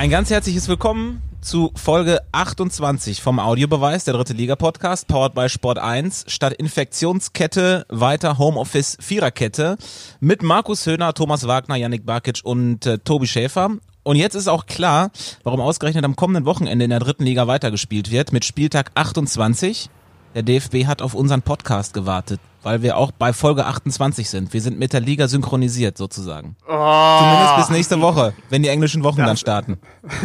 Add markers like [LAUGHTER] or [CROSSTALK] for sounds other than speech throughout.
Ein ganz herzliches Willkommen zu Folge 28 vom Audiobeweis, der dritte Liga-Podcast, powered by Sport 1, statt Infektionskette weiter Homeoffice Viererkette mit Markus Höhner, Thomas Wagner, Yannick Barkic und äh, Tobi Schäfer. Und jetzt ist auch klar, warum ausgerechnet am kommenden Wochenende in der dritten Liga weitergespielt wird, mit Spieltag 28. Der DFB hat auf unseren Podcast gewartet, weil wir auch bei Folge 28 sind. Wir sind mit der Liga synchronisiert sozusagen. Oh. Zumindest bis nächste Woche, wenn die englischen Wochen dann starten. [LAUGHS]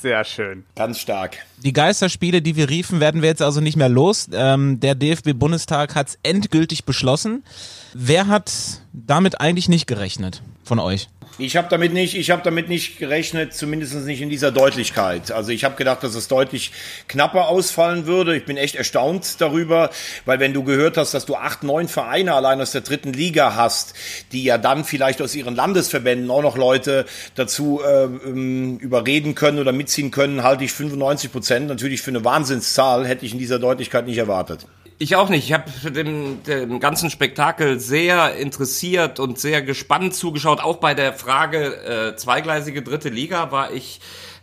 Sehr schön. Ganz stark. Die Geisterspiele, die wir riefen, werden wir jetzt also nicht mehr los. Ähm, der DFB-Bundestag hat es endgültig beschlossen. Wer hat damit eigentlich nicht gerechnet von euch? Ich habe damit nicht, ich habe damit nicht gerechnet, zumindest nicht in dieser Deutlichkeit. Also ich habe gedacht, dass es deutlich knapper ausfallen würde. Ich bin echt erstaunt darüber, weil wenn du gehört hast, dass du acht, neun Vereine allein aus der dritten Liga hast, die ja dann vielleicht aus ihren Landesverbänden auch noch Leute dazu äh, überreden können oder mitziehen können, halte ich 95 Prozent natürlich für eine Wahnsinnszahl, hätte ich in dieser Deutlichkeit nicht erwartet. Ich auch nicht. Ich habe dem, dem ganzen Spektakel sehr interessiert und sehr gespannt zugeschaut. Auch bei der Frage äh, zweigleisige dritte Liga war ich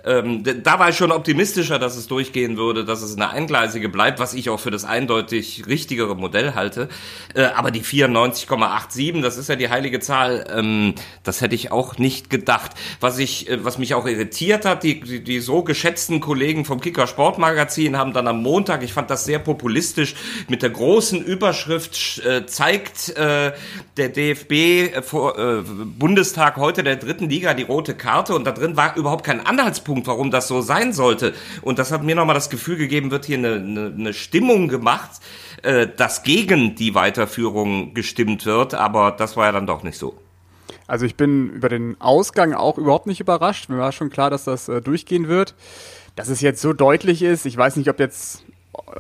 ähm, da war ich schon optimistischer, dass es durchgehen würde, dass es eine eingleisige bleibt, was ich auch für das eindeutig richtigere Modell halte. Äh, aber die 94,87, das ist ja die heilige Zahl, ähm, das hätte ich auch nicht gedacht. Was ich, äh, was mich auch irritiert hat, die, die, die so geschätzten Kollegen vom Kicker Sportmagazin haben dann am Montag, ich fand das sehr populistisch, mit der großen Überschrift äh, zeigt äh, der DFB äh, vor äh, Bundestag heute der dritten Liga die rote Karte und da drin war überhaupt kein Anhaltspunkt, warum das so sein sollte. Und das hat mir nochmal das Gefühl gegeben, wird hier eine, eine, eine Stimmung gemacht, äh, dass gegen die Weiterführung gestimmt wird, aber das war ja dann doch nicht so. Also ich bin über den Ausgang auch überhaupt nicht überrascht. Mir war schon klar, dass das äh, durchgehen wird. Dass es jetzt so deutlich ist, ich weiß nicht, ob jetzt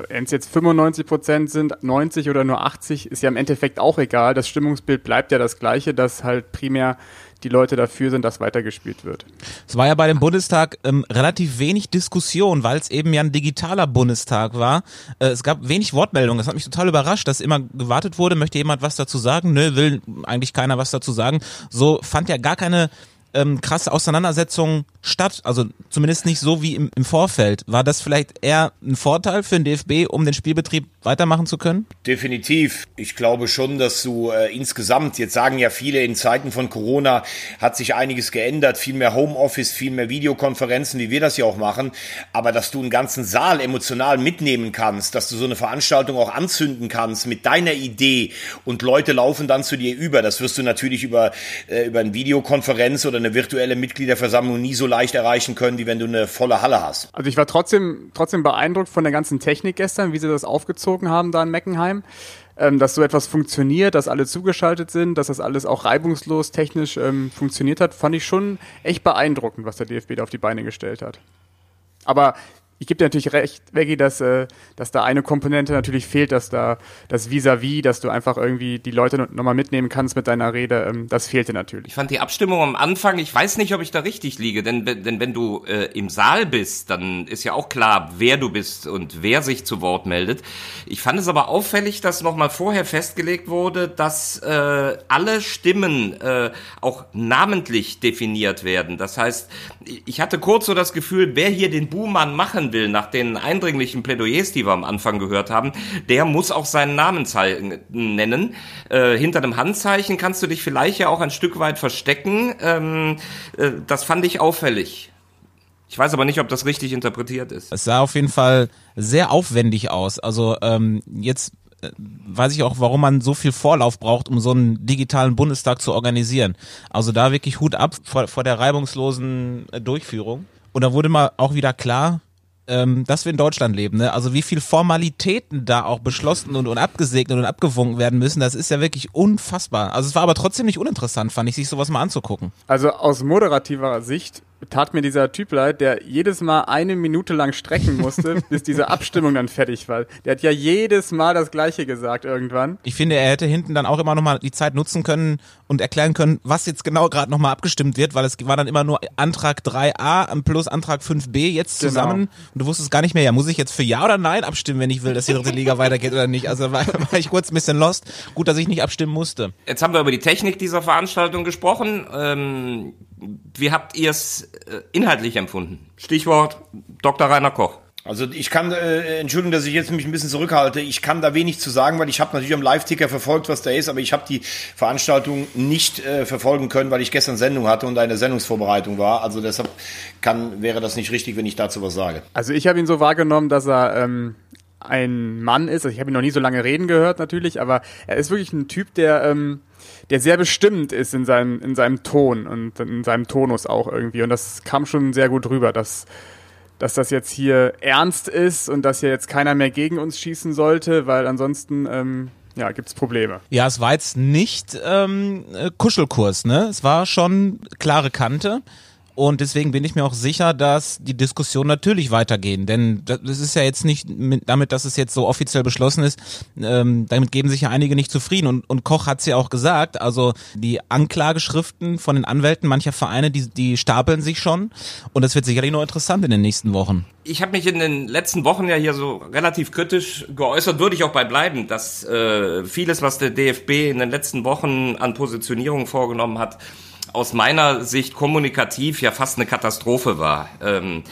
wenn es jetzt 95 Prozent sind, 90 oder nur 80, ist ja im Endeffekt auch egal. Das Stimmungsbild bleibt ja das gleiche, dass halt primär die Leute dafür sind, dass weitergespielt wird. Es war ja bei dem Bundestag ähm, relativ wenig Diskussion, weil es eben ja ein digitaler Bundestag war. Äh, es gab wenig Wortmeldungen. Das hat mich total überrascht, dass immer gewartet wurde, möchte jemand was dazu sagen? Nö, will eigentlich keiner was dazu sagen. So fand ja gar keine ähm, krasse Auseinandersetzungen statt, also zumindest nicht so wie im, im Vorfeld. War das vielleicht eher ein Vorteil für den DFB, um den Spielbetrieb weitermachen zu können? Definitiv. Ich glaube schon, dass du äh, insgesamt, jetzt sagen ja viele, in Zeiten von Corona hat sich einiges geändert, viel mehr Homeoffice, viel mehr Videokonferenzen, wie wir das ja auch machen, aber dass du einen ganzen Saal emotional mitnehmen kannst, dass du so eine Veranstaltung auch anzünden kannst mit deiner Idee und Leute laufen dann zu dir über, das wirst du natürlich über, äh, über eine Videokonferenz oder eine virtuelle Mitgliederversammlung nie so leicht erreichen können, wie wenn du eine volle Halle hast. Also ich war trotzdem, trotzdem beeindruckt von der ganzen Technik gestern, wie sie das aufgezogen haben da in Meckenheim. Ähm, dass so etwas funktioniert, dass alle zugeschaltet sind, dass das alles auch reibungslos technisch ähm, funktioniert hat, fand ich schon echt beeindruckend, was der DFB da auf die Beine gestellt hat. Aber ich gebe dir natürlich recht, Veggie, dass, äh, dass da eine Komponente natürlich fehlt, dass da das Vis-à-vis, -vis, dass du einfach irgendwie die Leute nochmal mitnehmen kannst mit deiner Rede, ähm, das fehlte natürlich. Ich fand die Abstimmung am Anfang, ich weiß nicht, ob ich da richtig liege, denn, denn wenn du äh, im Saal bist, dann ist ja auch klar, wer du bist und wer sich zu Wort meldet. Ich fand es aber auffällig, dass nochmal vorher festgelegt wurde, dass äh, alle Stimmen äh, auch namentlich definiert werden. Das heißt, ich hatte kurz so das Gefühl, wer hier den Buhmann machen will, nach den eindringlichen Plädoyers, die wir am Anfang gehört haben, der muss auch seinen Namen nennen. Äh, hinter dem Handzeichen kannst du dich vielleicht ja auch ein Stück weit verstecken. Ähm, äh, das fand ich auffällig. Ich weiß aber nicht, ob das richtig interpretiert ist. Es sah auf jeden Fall sehr aufwendig aus. Also ähm, jetzt äh, weiß ich auch, warum man so viel Vorlauf braucht, um so einen digitalen Bundestag zu organisieren. Also da wirklich Hut ab vor, vor der reibungslosen äh, Durchführung. Und da wurde mal auch wieder klar, ähm, dass wir in Deutschland leben. Ne? Also wie viel Formalitäten da auch beschlossen und, und abgesegnet und abgewunken werden müssen, das ist ja wirklich unfassbar. Also es war aber trotzdem nicht uninteressant, fand ich, sich sowas mal anzugucken. Also aus moderativer Sicht tat mir dieser Typ leid, der jedes Mal eine Minute lang strecken musste, [LAUGHS] bis diese Abstimmung dann fertig war. Der hat ja jedes Mal das Gleiche gesagt irgendwann. Ich finde, er hätte hinten dann auch immer nochmal die Zeit nutzen können und erklären können, was jetzt genau gerade nochmal abgestimmt wird, weil es war dann immer nur Antrag 3a plus Antrag 5b jetzt genau. zusammen genau. und du wusstest gar nicht mehr, ja, muss ich jetzt für Ja oder Nein abstimmen, wenn ich will, dass die dritte Liga [LAUGHS] weitergeht oder nicht. Also war, war ich kurz ein bisschen lost. Gut, dass ich nicht abstimmen musste. Jetzt haben wir über die Technik dieser Veranstaltung gesprochen. Ähm wie habt ihr es äh, inhaltlich empfunden? Stichwort Dr. Rainer Koch. Also ich kann, äh, Entschuldigung, dass ich jetzt mich ein bisschen zurückhalte, ich kann da wenig zu sagen, weil ich habe natürlich am Live-Ticker verfolgt, was da ist, aber ich habe die Veranstaltung nicht äh, verfolgen können, weil ich gestern Sendung hatte und eine Sendungsvorbereitung war. Also deshalb kann, wäre das nicht richtig, wenn ich dazu was sage. Also ich habe ihn so wahrgenommen, dass er ähm, ein Mann ist. Also ich habe ihn noch nie so lange reden gehört natürlich, aber er ist wirklich ein Typ, der ähm, der sehr bestimmt ist in seinem in seinem Ton und in seinem Tonus auch irgendwie. Und das kam schon sehr gut rüber, dass dass das jetzt hier ernst ist und dass hier jetzt keiner mehr gegen uns schießen sollte, weil ansonsten ähm, ja, gibt's Probleme. Ja, es war jetzt nicht ähm, äh, Kuschelkurs, ne? Es war schon klare Kante. Und deswegen bin ich mir auch sicher, dass die Diskussion natürlich weitergehen. Denn das ist ja jetzt nicht mit, damit, dass es jetzt so offiziell beschlossen ist, ähm, damit geben sich ja einige nicht zufrieden. Und, und Koch hat es ja auch gesagt, also die Anklageschriften von den Anwälten mancher Vereine, die, die stapeln sich schon. Und das wird sicherlich noch interessant in den nächsten Wochen. Ich habe mich in den letzten Wochen ja hier so relativ kritisch geäußert, würde ich auch bei bleiben, dass äh, vieles, was der DFB in den letzten Wochen an Positionierung vorgenommen hat, aus meiner Sicht kommunikativ ja fast eine Katastrophe war. Ähm,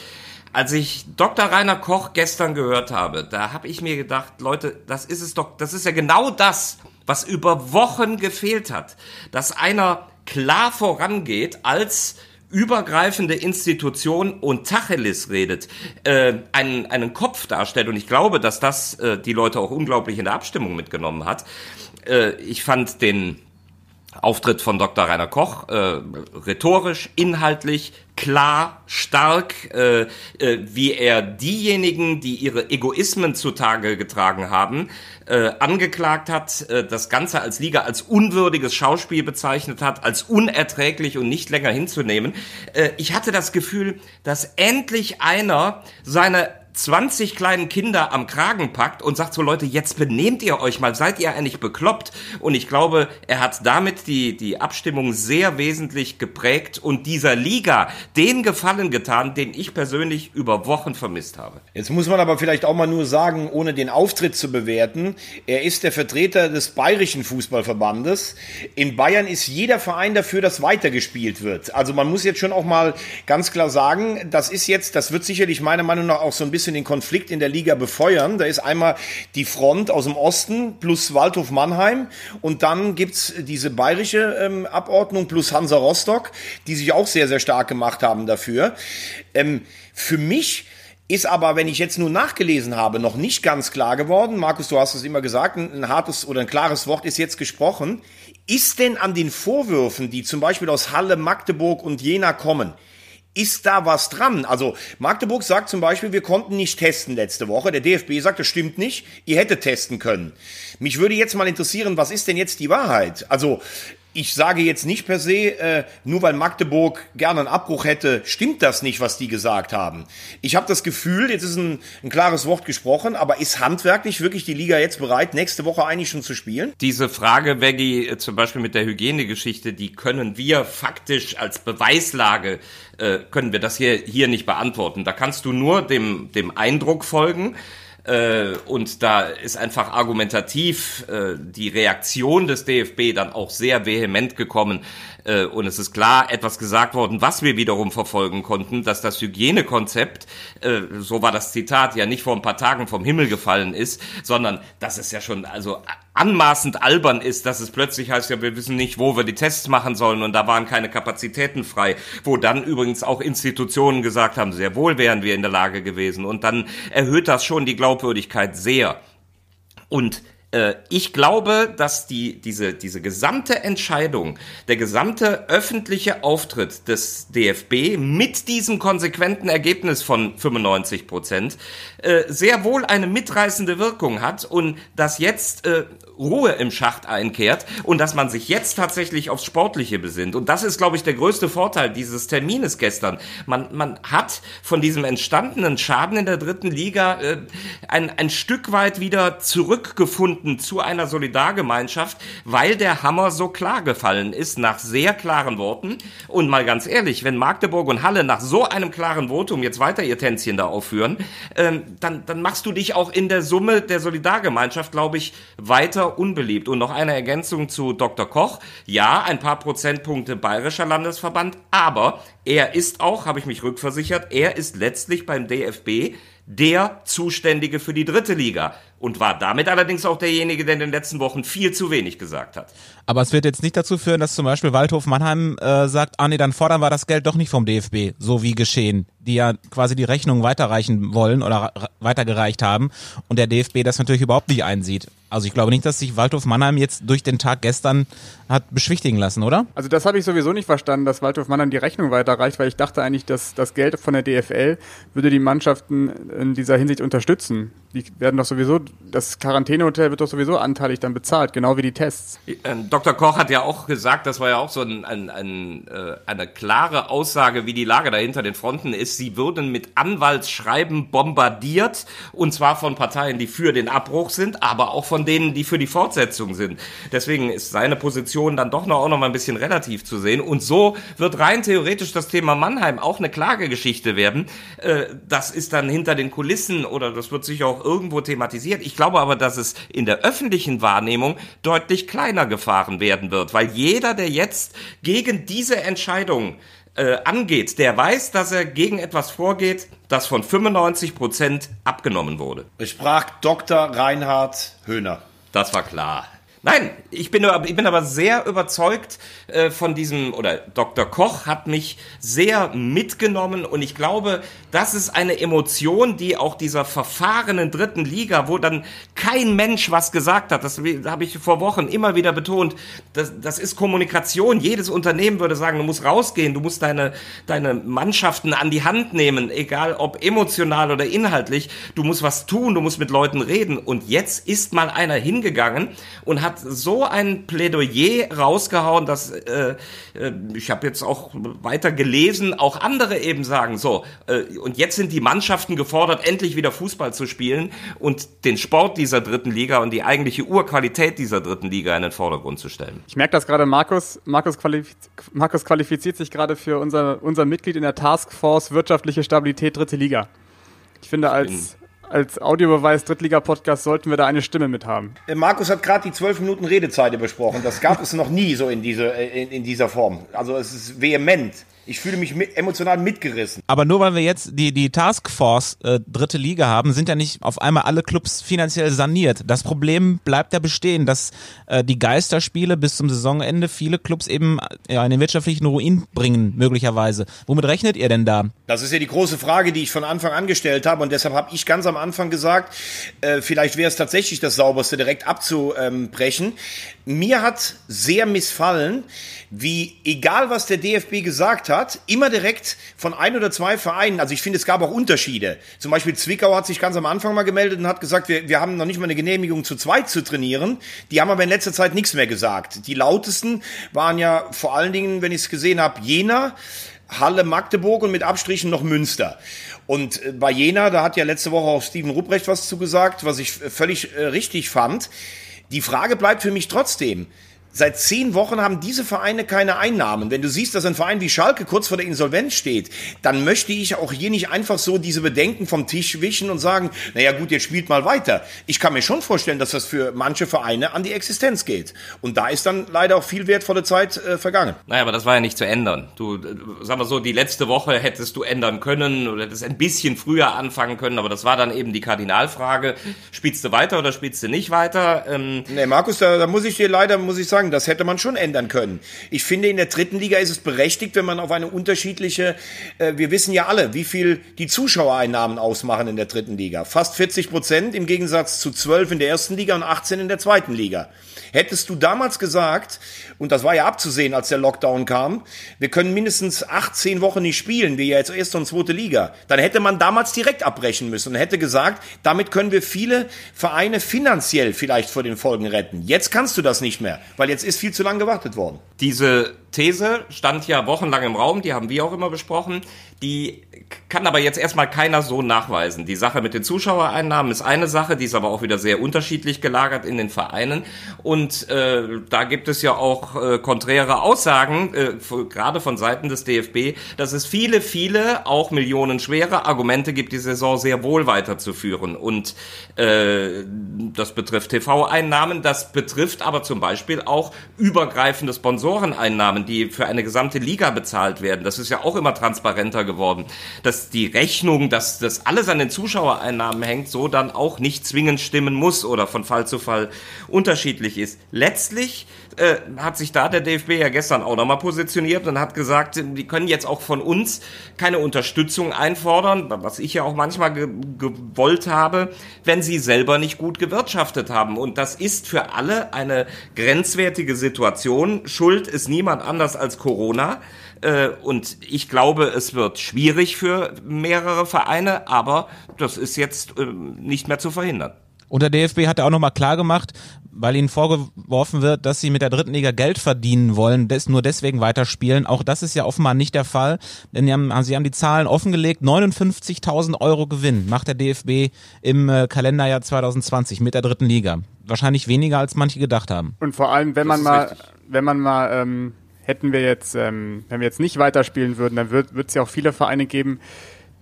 als ich Dr. Rainer Koch gestern gehört habe, da habe ich mir gedacht, Leute, das ist es doch, das ist ja genau das, was über Wochen gefehlt hat, dass einer klar vorangeht als übergreifende Institution und Tacheles redet, äh, einen, einen Kopf darstellt. Und ich glaube, dass das äh, die Leute auch unglaublich in der Abstimmung mitgenommen hat. Äh, ich fand den Auftritt von Dr. Rainer Koch, äh, rhetorisch, inhaltlich, klar, stark, äh, äh, wie er diejenigen, die ihre Egoismen zutage getragen haben, äh, angeklagt hat, äh, das Ganze als Liga als unwürdiges Schauspiel bezeichnet hat, als unerträglich und nicht länger hinzunehmen. Äh, ich hatte das Gefühl, dass endlich einer seine 20 kleinen Kinder am Kragen packt und sagt so, Leute, jetzt benehmt ihr euch mal, seid ihr eigentlich bekloppt? Und ich glaube, er hat damit die, die Abstimmung sehr wesentlich geprägt und dieser Liga den Gefallen getan, den ich persönlich über Wochen vermisst habe. Jetzt muss man aber vielleicht auch mal nur sagen, ohne den Auftritt zu bewerten, er ist der Vertreter des Bayerischen Fußballverbandes. In Bayern ist jeder Verein dafür, dass weitergespielt wird. Also man muss jetzt schon auch mal ganz klar sagen, das ist jetzt, das wird sicherlich meiner Meinung nach auch so ein bisschen bisschen den Konflikt in der Liga befeuern. Da ist einmal die Front aus dem Osten plus Waldhof Mannheim und dann gibt's diese bayerische ähm, Abordnung plus Hansa Rostock, die sich auch sehr, sehr stark gemacht haben dafür. Ähm, für mich ist aber, wenn ich jetzt nur nachgelesen habe, noch nicht ganz klar geworden. Markus, du hast es immer gesagt, ein hartes oder ein klares Wort ist jetzt gesprochen. Ist denn an den Vorwürfen, die zum Beispiel aus Halle, Magdeburg und Jena kommen, ist da was dran? Also Magdeburg sagt zum Beispiel, wir konnten nicht testen letzte Woche. Der DFB sagt, das stimmt nicht. Ihr hättet testen können. Mich würde jetzt mal interessieren, was ist denn jetzt die Wahrheit? Also ich sage jetzt nicht per se, äh, nur weil Magdeburg gerne einen Abbruch hätte, stimmt das nicht, was die gesagt haben. Ich habe das Gefühl, jetzt ist ein, ein klares Wort gesprochen, aber ist handwerklich wirklich die Liga jetzt bereit, nächste Woche eigentlich schon zu spielen? Diese Frage, Veggie, äh, zum Beispiel mit der Hygienegeschichte, die können wir faktisch als Beweislage, äh, können wir das hier, hier nicht beantworten. Da kannst du nur dem, dem Eindruck folgen, äh, und da ist einfach argumentativ äh, die Reaktion des DFB dann auch sehr vehement gekommen. Äh, und es ist klar etwas gesagt worden, was wir wiederum verfolgen konnten, dass das Hygienekonzept, äh, so war das Zitat, ja nicht vor ein paar Tagen vom Himmel gefallen ist, sondern dass es ja schon also anmaßend albern ist, dass es plötzlich heißt, ja, wir wissen nicht, wo wir die Tests machen sollen und da waren keine Kapazitäten frei, wo dann übrigens auch Institutionen gesagt haben, sehr wohl wären wir in der Lage gewesen und dann erhöht das schon die Glaubwürdigkeit sehr. Und ich glaube, dass die, diese, diese gesamte Entscheidung, der gesamte öffentliche Auftritt des DFB mit diesem konsequenten Ergebnis von 95 Prozent äh, sehr wohl eine mitreißende Wirkung hat und dass jetzt äh, Ruhe im Schacht einkehrt und dass man sich jetzt tatsächlich aufs Sportliche besinnt. Und das ist, glaube ich, der größte Vorteil dieses Termines gestern. Man, man hat von diesem entstandenen Schaden in der dritten Liga äh, ein, ein Stück weit wieder zurückgefunden zu einer Solidargemeinschaft, weil der Hammer so klar gefallen ist nach sehr klaren Worten. Und mal ganz ehrlich, wenn Magdeburg und Halle nach so einem klaren Votum jetzt weiter ihr Tänzchen da aufführen, ähm, dann, dann machst du dich auch in der Summe der Solidargemeinschaft, glaube ich, weiter unbeliebt. Und noch eine Ergänzung zu Dr. Koch. Ja, ein paar Prozentpunkte bayerischer Landesverband, aber er ist auch, habe ich mich rückversichert, er ist letztlich beim DFB der Zuständige für die dritte Liga und war damit allerdings auch derjenige, der in den letzten Wochen viel zu wenig gesagt hat. Aber es wird jetzt nicht dazu führen, dass zum Beispiel Waldhof Mannheim äh, sagt, ah nee, dann fordern wir das Geld doch nicht vom DFB, so wie geschehen, die ja quasi die Rechnung weiterreichen wollen oder weitergereicht haben und der DFB das natürlich überhaupt nicht einsieht. Also ich glaube nicht, dass sich Waldhof Mannheim jetzt durch den Tag gestern hat beschwichtigen lassen, oder? Also das habe ich sowieso nicht verstanden, dass Waldhof Mannheim die Rechnung weiterreicht, weil ich dachte eigentlich, dass das Geld von der DFL würde die Mannschaften in dieser Hinsicht unterstützen. Die werden doch sowieso, das Quarantänehotel wird doch sowieso anteilig dann bezahlt, genau wie die Tests. Ähm, Dr. Koch hat ja auch gesagt, das war ja auch so ein, ein, ein, äh, eine klare Aussage, wie die Lage dahinter den Fronten ist. Sie würden mit Anwaltsschreiben bombardiert und zwar von Parteien, die für den Abbruch sind, aber auch von denen, die für die Fortsetzung sind. Deswegen ist seine Position dann doch noch auch noch mal ein bisschen relativ zu sehen. Und so wird rein theoretisch das Thema Mannheim auch eine Klagegeschichte werden. Äh, das ist dann hinter den Kulissen oder das wird sich auch irgendwo thematisiert. Ich glaube aber, dass es in der öffentlichen Wahrnehmung deutlich kleiner gefahren werden wird, weil jeder, der jetzt gegen diese Entscheidung äh, angeht, der weiß, dass er gegen etwas vorgeht, das von 95 Prozent abgenommen wurde. Es sprach Dr. Reinhard Höhner. Das war klar. Nein, ich bin, ich bin aber sehr überzeugt äh, von diesem, oder Dr. Koch hat mich sehr mitgenommen und ich glaube, das ist eine Emotion, die auch dieser verfahrenen dritten Liga, wo dann kein Mensch was gesagt hat, das habe ich vor Wochen immer wieder betont, das, das ist Kommunikation. Jedes Unternehmen würde sagen, du musst rausgehen, du musst deine, deine Mannschaften an die Hand nehmen, egal ob emotional oder inhaltlich, du musst was tun, du musst mit Leuten reden und jetzt ist mal einer hingegangen und hat so ein Plädoyer rausgehauen, dass äh, äh ich habe jetzt auch weiter gelesen, auch andere eben sagen, so, äh, und jetzt sind die Mannschaften gefordert, endlich wieder Fußball zu spielen und den Sport dieser dritten Liga und die eigentliche Urqualität dieser dritten Liga in den Vordergrund zu stellen. Ich merke das gerade, Markus, Markus, qualifiz Markus qualifiziert sich gerade für unser, unser Mitglied in der Taskforce Wirtschaftliche Stabilität dritte Liga. Ich finde, als, als Audiobeweis Drittliga-Podcast sollten wir da eine Stimme mit haben. Äh, Markus hat gerade die zwölf Minuten Redezeit besprochen. Das gab es noch nie so in, diese, äh, in, in dieser Form. Also es ist vehement. Ich fühle mich mit, emotional mitgerissen. Aber nur weil wir jetzt die, die Taskforce äh, dritte Liga haben, sind ja nicht auf einmal alle Clubs finanziell saniert. Das Problem bleibt ja bestehen, dass äh, die Geisterspiele bis zum Saisonende viele Clubs eben ja, in den wirtschaftlichen Ruin bringen, möglicherweise. Womit rechnet ihr denn da? Das ist ja die große Frage, die ich von Anfang an gestellt habe und deshalb habe ich ganz am Anfang gesagt, äh, vielleicht wäre es tatsächlich das Sauberste, direkt abzubrechen. Mir hat sehr missfallen, wie egal was der DFB gesagt hat, immer direkt von ein oder zwei Vereinen, also ich finde, es gab auch Unterschiede. Zum Beispiel Zwickau hat sich ganz am Anfang mal gemeldet und hat gesagt, wir, wir haben noch nicht mal eine Genehmigung zu zweit zu trainieren. Die haben aber in letzter Zeit nichts mehr gesagt. Die lautesten waren ja vor allen Dingen, wenn ich es gesehen habe, Jena, Halle, Magdeburg und mit Abstrichen noch Münster. Und äh, bei Jena, da hat ja letzte Woche auch Steven Rupprecht was zugesagt, was ich völlig äh, richtig fand. Die Frage bleibt für mich trotzdem, Seit zehn Wochen haben diese Vereine keine Einnahmen. Wenn du siehst, dass ein Verein wie Schalke kurz vor der Insolvenz steht, dann möchte ich auch hier nicht einfach so diese Bedenken vom Tisch wischen und sagen, naja gut, jetzt spielt mal weiter. Ich kann mir schon vorstellen, dass das für manche Vereine an die Existenz geht. Und da ist dann leider auch viel wertvolle Zeit äh, vergangen. Naja, aber das war ja nicht zu ändern. Du, äh, sag mal so, die letzte Woche hättest du ändern können oder hättest ein bisschen früher anfangen können, aber das war dann eben die Kardinalfrage. Spielst du weiter oder spielst du nicht weiter? Ähm nee, Markus, da, da muss ich dir leider, muss ich sagen, sagen, das hätte man schon ändern können. Ich finde, in der dritten Liga ist es berechtigt, wenn man auf eine unterschiedliche, äh, wir wissen ja alle, wie viel die Zuschauereinnahmen ausmachen in der dritten Liga. Fast 40 Prozent im Gegensatz zu 12 in der ersten Liga und 18 in der zweiten Liga. Hättest du damals gesagt, und das war ja abzusehen, als der Lockdown kam, wir können mindestens 18 Wochen nicht spielen, wie jetzt erste und zweite Liga, dann hätte man damals direkt abbrechen müssen und hätte gesagt, damit können wir viele Vereine finanziell vielleicht vor den Folgen retten. Jetzt kannst du das nicht mehr, weil jetzt ist viel zu lange gewartet worden. Diese These stand ja wochenlang im Raum, die haben wir auch immer besprochen. Die kann aber jetzt erstmal keiner so nachweisen. Die Sache mit den Zuschauereinnahmen ist eine Sache, die ist aber auch wieder sehr unterschiedlich gelagert in den Vereinen. Und äh, da gibt es ja auch äh, konträre Aussagen, äh, gerade von Seiten des DFB, dass es viele, viele, auch millionenschwere Argumente gibt, die Saison sehr wohl weiterzuführen. Und äh, das betrifft TV-Einnahmen, das betrifft aber zum Beispiel auch übergreifende Sponsoreneinnahmen, die für eine gesamte Liga bezahlt werden. Das ist ja auch immer transparenter geworden, dass die Rechnung, dass das alles an den Zuschauereinnahmen hängt, so dann auch nicht zwingend stimmen muss oder von Fall zu Fall unterschiedlich ist. Letztlich äh, hat sich da der DFB ja gestern auch nochmal positioniert und hat gesagt, die können jetzt auch von uns keine Unterstützung einfordern, was ich ja auch manchmal ge gewollt habe, wenn sie selber nicht gut gewirtschaftet haben. Und das ist für alle eine grenzwertige Situation. Schuld ist niemand anders als Corona. Äh, und ich glaube, es wird schwierig für mehrere Vereine, aber das ist jetzt äh, nicht mehr zu verhindern. Und der DFB hat ja auch nochmal klar gemacht, weil ihnen vorgeworfen wird, dass sie mit der dritten Liga Geld verdienen wollen, des, nur deswegen weiterspielen. Auch das ist ja offenbar nicht der Fall, denn sie haben, sie haben die Zahlen offengelegt. 59.000 Euro Gewinn macht der DFB im äh, Kalenderjahr 2020 mit der dritten Liga. Wahrscheinlich weniger, als manche gedacht haben. Und vor allem, wenn das man mal, richtig. wenn man mal ähm, hätten wir jetzt, ähm, wenn wir jetzt nicht weiterspielen würden, dann wird es ja auch viele Vereine geben,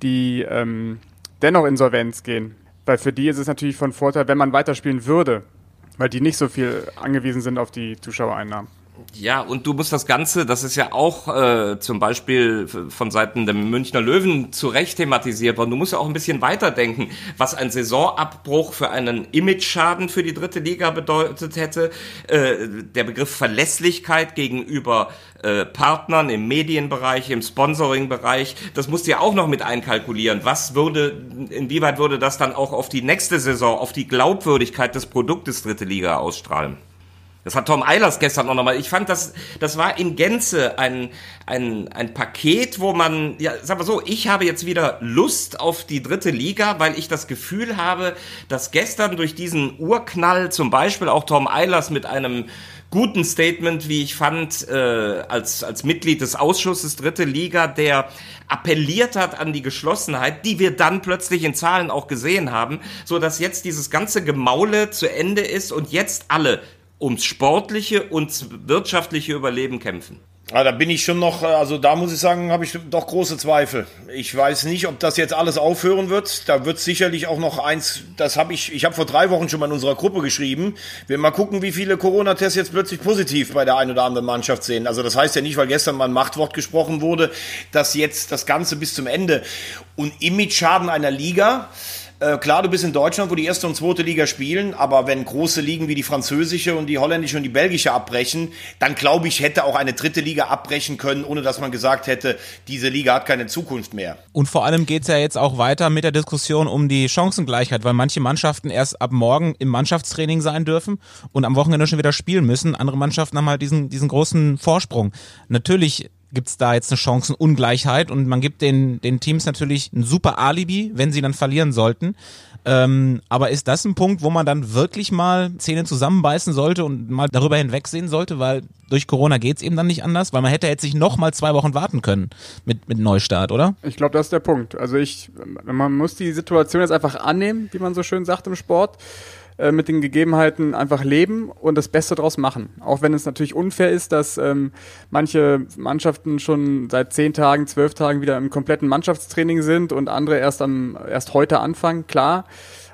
die ähm, dennoch Insolvenz gehen. Weil für die ist es natürlich von Vorteil, wenn man weiterspielen würde, weil die nicht so viel angewiesen sind auf die Zuschauereinnahmen. Ja, und du musst das Ganze, das ist ja auch äh, zum Beispiel von Seiten der Münchner Löwen zu Recht thematisiert worden. Du musst ja auch ein bisschen weiterdenken, was ein Saisonabbruch für einen Image-Schaden für die dritte Liga bedeutet hätte. Äh, der Begriff Verlässlichkeit gegenüber äh, Partnern im Medienbereich, im Sponsoring-Bereich, das musst du ja auch noch mit einkalkulieren. Was würde, inwieweit würde das dann auch auf die nächste Saison, auf die Glaubwürdigkeit des Produktes dritte Liga ausstrahlen? Das hat Tom Eilers gestern noch nochmal. Ich fand, das, das war in Gänze ein, ein, ein Paket, wo man, ja, sag mal so, ich habe jetzt wieder Lust auf die dritte Liga, weil ich das Gefühl habe, dass gestern durch diesen Urknall zum Beispiel auch Tom Eilers mit einem guten Statement, wie ich fand, äh, als, als Mitglied des Ausschusses Dritte Liga, der appelliert hat an die Geschlossenheit, die wir dann plötzlich in Zahlen auch gesehen haben, so dass jetzt dieses ganze Gemaule zu Ende ist und jetzt alle ums sportliche und wirtschaftliche Überleben kämpfen. Ja, da bin ich schon noch, äh, also da muss ich sagen, habe ich doch große Zweifel. Ich weiß nicht, ob das jetzt alles aufhören wird. Da wird sicherlich auch noch eins, das habe ich, ich habe vor drei Wochen schon mal in unserer Gruppe geschrieben. Wir mal gucken, wie viele Corona-Tests jetzt plötzlich positiv bei der einen oder anderen Mannschaft sehen. Also das heißt ja nicht, weil gestern mal ein Machtwort gesprochen wurde, dass jetzt das Ganze bis zum Ende und Image-Schaden einer Liga, äh, klar, du bist in Deutschland, wo die erste und zweite Liga spielen, aber wenn große Ligen wie die französische und die holländische und die belgische abbrechen, dann glaube ich, hätte auch eine dritte Liga abbrechen können, ohne dass man gesagt hätte, diese Liga hat keine Zukunft mehr. Und vor allem geht es ja jetzt auch weiter mit der Diskussion um die Chancengleichheit, weil manche Mannschaften erst ab morgen im Mannschaftstraining sein dürfen und am Wochenende schon wieder spielen müssen. Andere Mannschaften haben halt diesen, diesen großen Vorsprung. Natürlich gibt es da jetzt eine Chancenungleichheit und man gibt den, den Teams natürlich ein super Alibi, wenn sie dann verlieren sollten. Ähm, aber ist das ein Punkt, wo man dann wirklich mal Zähne zusammenbeißen sollte und mal darüber hinwegsehen sollte, weil durch Corona geht's eben dann nicht anders, weil man hätte jetzt sich noch mal zwei Wochen warten können mit, mit Neustart, oder? Ich glaube, das ist der Punkt. Also ich, man muss die Situation jetzt einfach annehmen, wie man so schön sagt im Sport. Äh, mit den Gegebenheiten einfach leben und das Beste draus machen. Auch wenn es natürlich unfair ist, dass ähm, manche Mannschaften schon seit zehn Tagen, zwölf Tagen wieder im kompletten Mannschaftstraining sind und andere erst am erst heute anfangen, klar.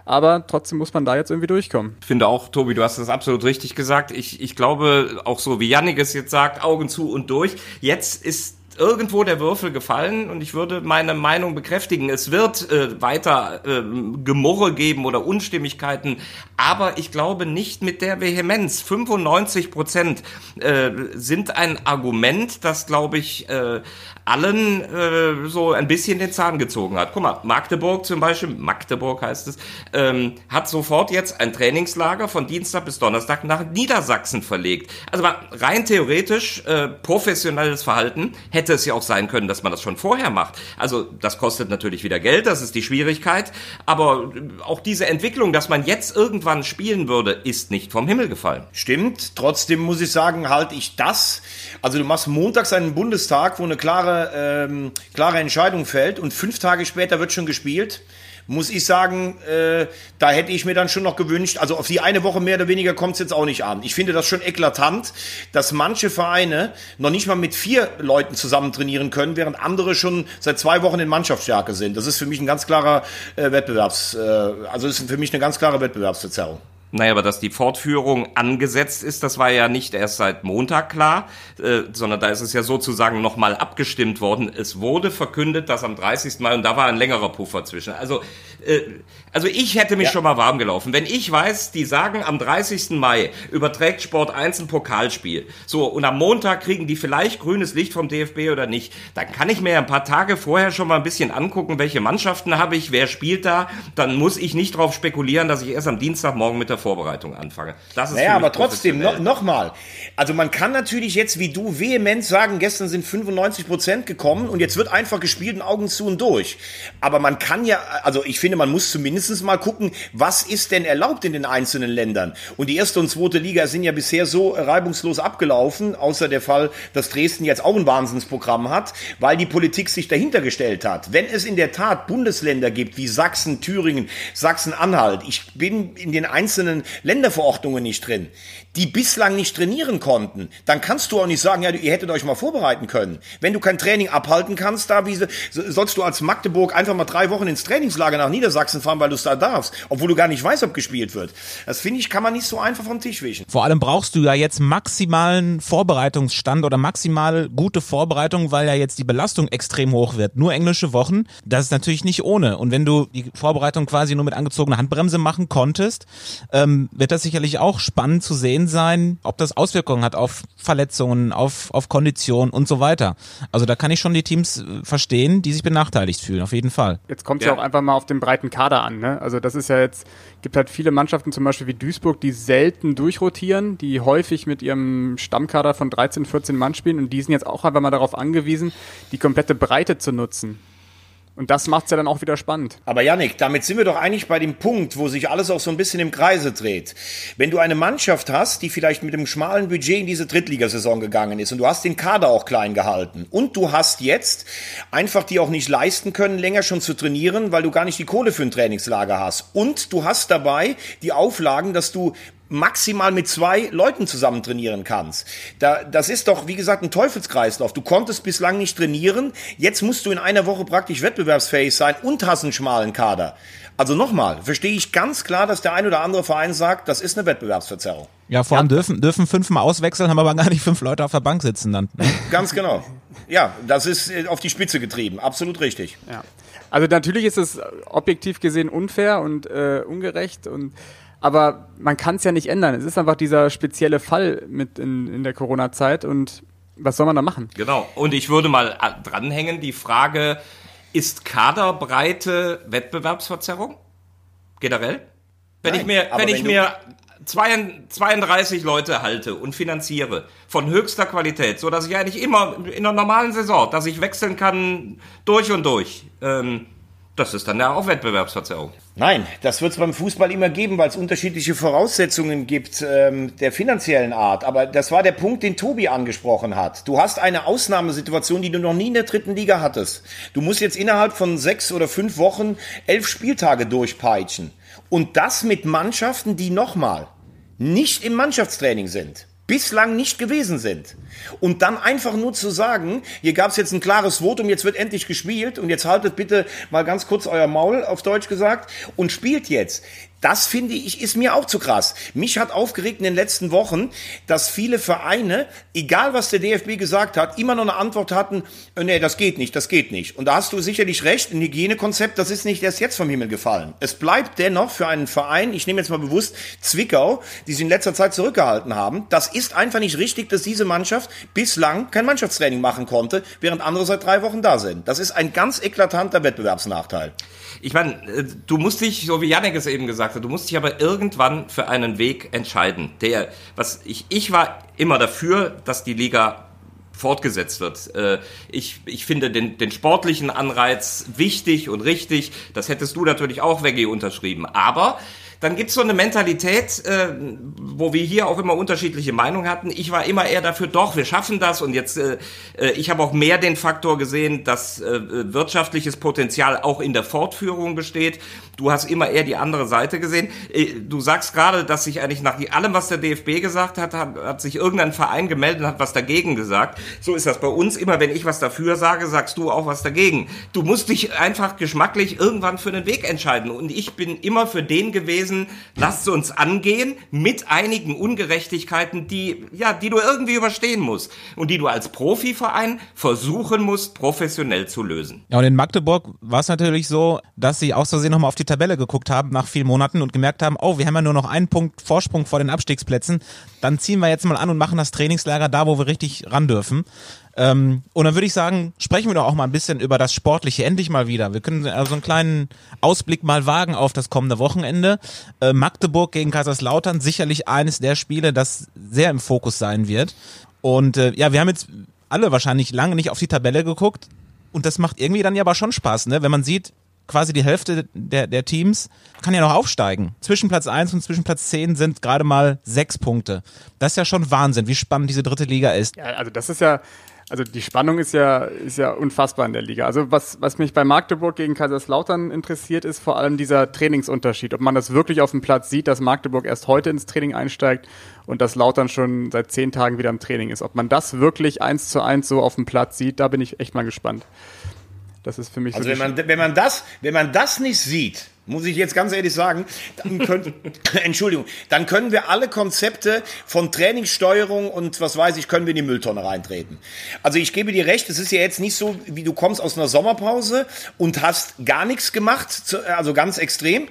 Aber trotzdem muss man da jetzt irgendwie durchkommen. Ich finde auch, Tobi, du hast das absolut richtig gesagt. Ich, ich glaube, auch so wie Yannick es jetzt sagt, Augen zu und durch. Jetzt ist irgendwo der Würfel gefallen und ich würde meine Meinung bekräftigen. Es wird äh, weiter äh, Gemurre geben oder Unstimmigkeiten, aber ich glaube nicht mit der Vehemenz. 95 Prozent äh, sind ein Argument, das, glaube ich, äh, allen äh, so ein bisschen den Zahn gezogen hat. Guck mal, Magdeburg zum Beispiel, Magdeburg heißt es, ähm, hat sofort jetzt ein Trainingslager von Dienstag bis Donnerstag nach Niedersachsen verlegt. Also rein theoretisch äh, professionelles Verhalten hätte hätte es ja auch sein können, dass man das schon vorher macht. Also das kostet natürlich wieder Geld, das ist die Schwierigkeit. Aber auch diese Entwicklung, dass man jetzt irgendwann spielen würde, ist nicht vom Himmel gefallen. Stimmt. Trotzdem muss ich sagen, halte ich das. Also du machst montags einen Bundestag, wo eine klare, ähm, klare Entscheidung fällt und fünf Tage später wird schon gespielt muss ich sagen, äh, da hätte ich mir dann schon noch gewünscht, also auf die eine Woche mehr oder weniger kommt es jetzt auch nicht an. Ich finde das schon eklatant, dass manche Vereine noch nicht mal mit vier Leuten zusammen trainieren können, während andere schon seit zwei Wochen in Mannschaftsstärke sind. Das ist für mich ein ganz klarer äh, Wettbewerbs, äh, also ist für mich eine ganz klare Wettbewerbsverzerrung. Naja, aber dass die Fortführung angesetzt ist, das war ja nicht erst seit Montag klar, äh, sondern da ist es ja sozusagen nochmal abgestimmt worden. Es wurde verkündet, dass am 30. Mai, und da war ein längerer Puffer zwischen. Also, äh, also ich hätte mich ja. schon mal warm gelaufen. Wenn ich weiß, die sagen, am 30. Mai überträgt Sport 1 ein Pokalspiel, so, und am Montag kriegen die vielleicht grünes Licht vom DFB oder nicht, dann kann ich mir ein paar Tage vorher schon mal ein bisschen angucken, welche Mannschaften habe ich, wer spielt da, dann muss ich nicht darauf spekulieren, dass ich erst am Dienstagmorgen mit der Vorbereitung anfange. Das ist naja, aber trotzdem, no, nochmal. Also man kann natürlich jetzt wie du vehement sagen, gestern sind 95 Prozent gekommen und jetzt wird einfach gespielt und Augen zu und durch. Aber man kann ja, also ich finde, man muss zumindest mal gucken, was ist denn erlaubt in den einzelnen Ländern. Und die erste und zweite Liga sind ja bisher so reibungslos abgelaufen, außer der Fall, dass Dresden jetzt auch ein Wahnsinnsprogramm hat, weil die Politik sich dahinter gestellt hat. Wenn es in der Tat Bundesländer gibt wie Sachsen, Thüringen, Sachsen-Anhalt, ich bin in den einzelnen Länderverordnungen nicht drin, die bislang nicht trainieren konnten, dann kannst du auch nicht sagen, ja, ihr hättet euch mal vorbereiten können. Wenn du kein Training abhalten kannst, da wie sollst du als Magdeburg einfach mal drei Wochen ins Trainingslager nach Niedersachsen fahren, weil du es da darfst, obwohl du gar nicht weißt, ob gespielt wird. Das finde ich, kann man nicht so einfach vom Tisch wischen. Vor allem brauchst du ja jetzt maximalen Vorbereitungsstand oder maximal gute Vorbereitung, weil ja jetzt die Belastung extrem hoch wird. Nur englische Wochen, das ist natürlich nicht ohne. Und wenn du die Vorbereitung quasi nur mit angezogener Handbremse machen konntest, ähm, wird das sicherlich auch spannend zu sehen sein, ob das Auswirkungen hat auf Verletzungen, auf, auf Kondition und so weiter. Also da kann ich schon die Teams äh, verstehen, die sich benachteiligt fühlen, auf jeden Fall. Jetzt kommt es ja. ja auch einfach mal auf den breiten Kader an. Ne? Also das ist ja jetzt, gibt halt viele Mannschaften, zum Beispiel wie Duisburg, die selten durchrotieren, die häufig mit ihrem Stammkader von 13, 14 Mann spielen und die sind jetzt auch einfach mal darauf angewiesen, die komplette Breite zu nutzen. Und das macht es ja dann auch wieder spannend. Aber Yannick, damit sind wir doch eigentlich bei dem Punkt, wo sich alles auch so ein bisschen im Kreise dreht. Wenn du eine Mannschaft hast, die vielleicht mit einem schmalen Budget in diese Drittligasaison gegangen ist und du hast den Kader auch klein gehalten und du hast jetzt einfach die auch nicht leisten können, länger schon zu trainieren, weil du gar nicht die Kohle für ein Trainingslager hast. Und du hast dabei die Auflagen, dass du maximal mit zwei Leuten zusammen trainieren kannst. Da, das ist doch, wie gesagt, ein Teufelskreislauf. Du konntest bislang nicht trainieren, jetzt musst du in einer Woche praktisch wettbewerbsfähig sein und hast einen schmalen Kader. Also nochmal, verstehe ich ganz klar, dass der ein oder andere Verein sagt, das ist eine Wettbewerbsverzerrung. Ja, vor allem ja. dürfen, dürfen fünfmal auswechseln, haben aber gar nicht fünf Leute auf der Bank sitzen dann. [LAUGHS] Ganz genau. Ja, das ist äh, auf die Spitze getrieben. Absolut richtig. Ja. Also natürlich ist es objektiv gesehen unfair und äh, ungerecht und aber man kann es ja nicht ändern. Es ist einfach dieser spezielle Fall mit in, in der Corona-Zeit und was soll man da machen? Genau. Und ich würde mal äh, dranhängen die Frage, ist Kaderbreite Wettbewerbsverzerrung? Generell? Wenn Nein, ich mir, wenn ich mir 32 Leute halte und finanziere von höchster Qualität, so dass ich eigentlich immer in einer normalen Saison, dass ich wechseln kann durch und durch, ähm, das ist dann ja auch Wettbewerbsverzerrung. Nein, das wird es beim Fußball immer geben, weil es unterschiedliche Voraussetzungen gibt ähm, der finanziellen Art. Aber das war der Punkt, den Tobi angesprochen hat. Du hast eine Ausnahmesituation, die du noch nie in der dritten Liga hattest. Du musst jetzt innerhalb von sechs oder fünf Wochen elf Spieltage durchpeitschen. Und das mit Mannschaften, die nochmal nicht im Mannschaftstraining sind bislang nicht gewesen sind. Und dann einfach nur zu sagen, hier gab es jetzt ein klares Votum, jetzt wird endlich gespielt und jetzt haltet bitte mal ganz kurz euer Maul, auf Deutsch gesagt, und spielt jetzt. Das finde ich, ist mir auch zu krass. Mich hat aufgeregt in den letzten Wochen, dass viele Vereine, egal was der DFB gesagt hat, immer noch eine Antwort hatten, äh, nee, das geht nicht, das geht nicht. Und da hast du sicherlich recht, ein Hygienekonzept, das ist nicht erst jetzt vom Himmel gefallen. Es bleibt dennoch für einen Verein, ich nehme jetzt mal bewusst Zwickau, die sich in letzter Zeit zurückgehalten haben, das ist einfach nicht richtig, dass diese Mannschaft bislang kein Mannschaftstraining machen konnte, während andere seit drei Wochen da sind. Das ist ein ganz eklatanter Wettbewerbsnachteil. Ich meine, äh, du musst dich, so wie Janek es eben gesagt hat, du musst dich aber irgendwann für einen Weg entscheiden. Der, was ich, ich war immer dafür, dass die Liga fortgesetzt wird. Äh, ich, ich finde den, den sportlichen Anreiz wichtig und richtig. Das hättest du natürlich auch, Veggie, unterschrieben. Aber dann gibt's so eine Mentalität, äh, wo wir hier auch immer unterschiedliche Meinungen hatten. Ich war immer eher dafür, doch, wir schaffen das. Und jetzt, äh, äh, ich habe auch mehr den Faktor gesehen, dass äh, wirtschaftliches Potenzial auch in der Fortführung besteht. Du hast immer eher die andere Seite gesehen. Äh, du sagst gerade, dass sich eigentlich nach allem, was der DFB gesagt hat, hat, hat sich irgendein Verein gemeldet und hat was dagegen gesagt. So ist das bei uns. Immer wenn ich was dafür sage, sagst du auch was dagegen. Du musst dich einfach geschmacklich irgendwann für den Weg entscheiden. Und ich bin immer für den gewesen, gewesen, lasst uns angehen mit einigen Ungerechtigkeiten, die, ja, die du irgendwie überstehen musst und die du als Profiverein versuchen musst, professionell zu lösen. Ja, und in Magdeburg war es natürlich so, dass sie aus Versehen nochmal auf die Tabelle geguckt haben nach vielen Monaten und gemerkt haben, oh, wir haben ja nur noch einen Punkt Vorsprung vor den Abstiegsplätzen, dann ziehen wir jetzt mal an und machen das Trainingslager da, wo wir richtig ran dürfen. Ähm, und dann würde ich sagen, sprechen wir doch auch mal ein bisschen über das Sportliche endlich mal wieder. Wir können also einen kleinen Ausblick mal wagen auf das kommende Wochenende. Äh, Magdeburg gegen Kaiserslautern, sicherlich eines der Spiele, das sehr im Fokus sein wird. Und äh, ja, wir haben jetzt alle wahrscheinlich lange nicht auf die Tabelle geguckt. Und das macht irgendwie dann ja aber schon Spaß, ne? Wenn man sieht, quasi die Hälfte der, der Teams kann ja noch aufsteigen. Zwischen Platz 1 und zwischen Platz 10 sind gerade mal sechs Punkte. Das ist ja schon Wahnsinn, wie spannend diese dritte Liga ist. Ja, also das ist ja, also die Spannung ist ja, ist ja unfassbar in der Liga. Also was, was mich bei Magdeburg gegen Kaiserslautern interessiert, ist vor allem dieser Trainingsunterschied. Ob man das wirklich auf dem Platz sieht, dass Magdeburg erst heute ins Training einsteigt und dass Lautern schon seit zehn Tagen wieder im Training ist. Ob man das wirklich eins zu eins so auf dem Platz sieht, da bin ich echt mal gespannt. Das ist für mich also so wenn man, wenn man das, wenn man das nicht sieht, muss ich jetzt ganz ehrlich sagen, dann können, [LAUGHS] Entschuldigung, dann können wir alle Konzepte von Trainingssteuerung und was weiß ich, können wir in die Mülltonne reintreten. Also ich gebe dir recht, es ist ja jetzt nicht so, wie du kommst aus einer Sommerpause und hast gar nichts gemacht, also ganz extrem.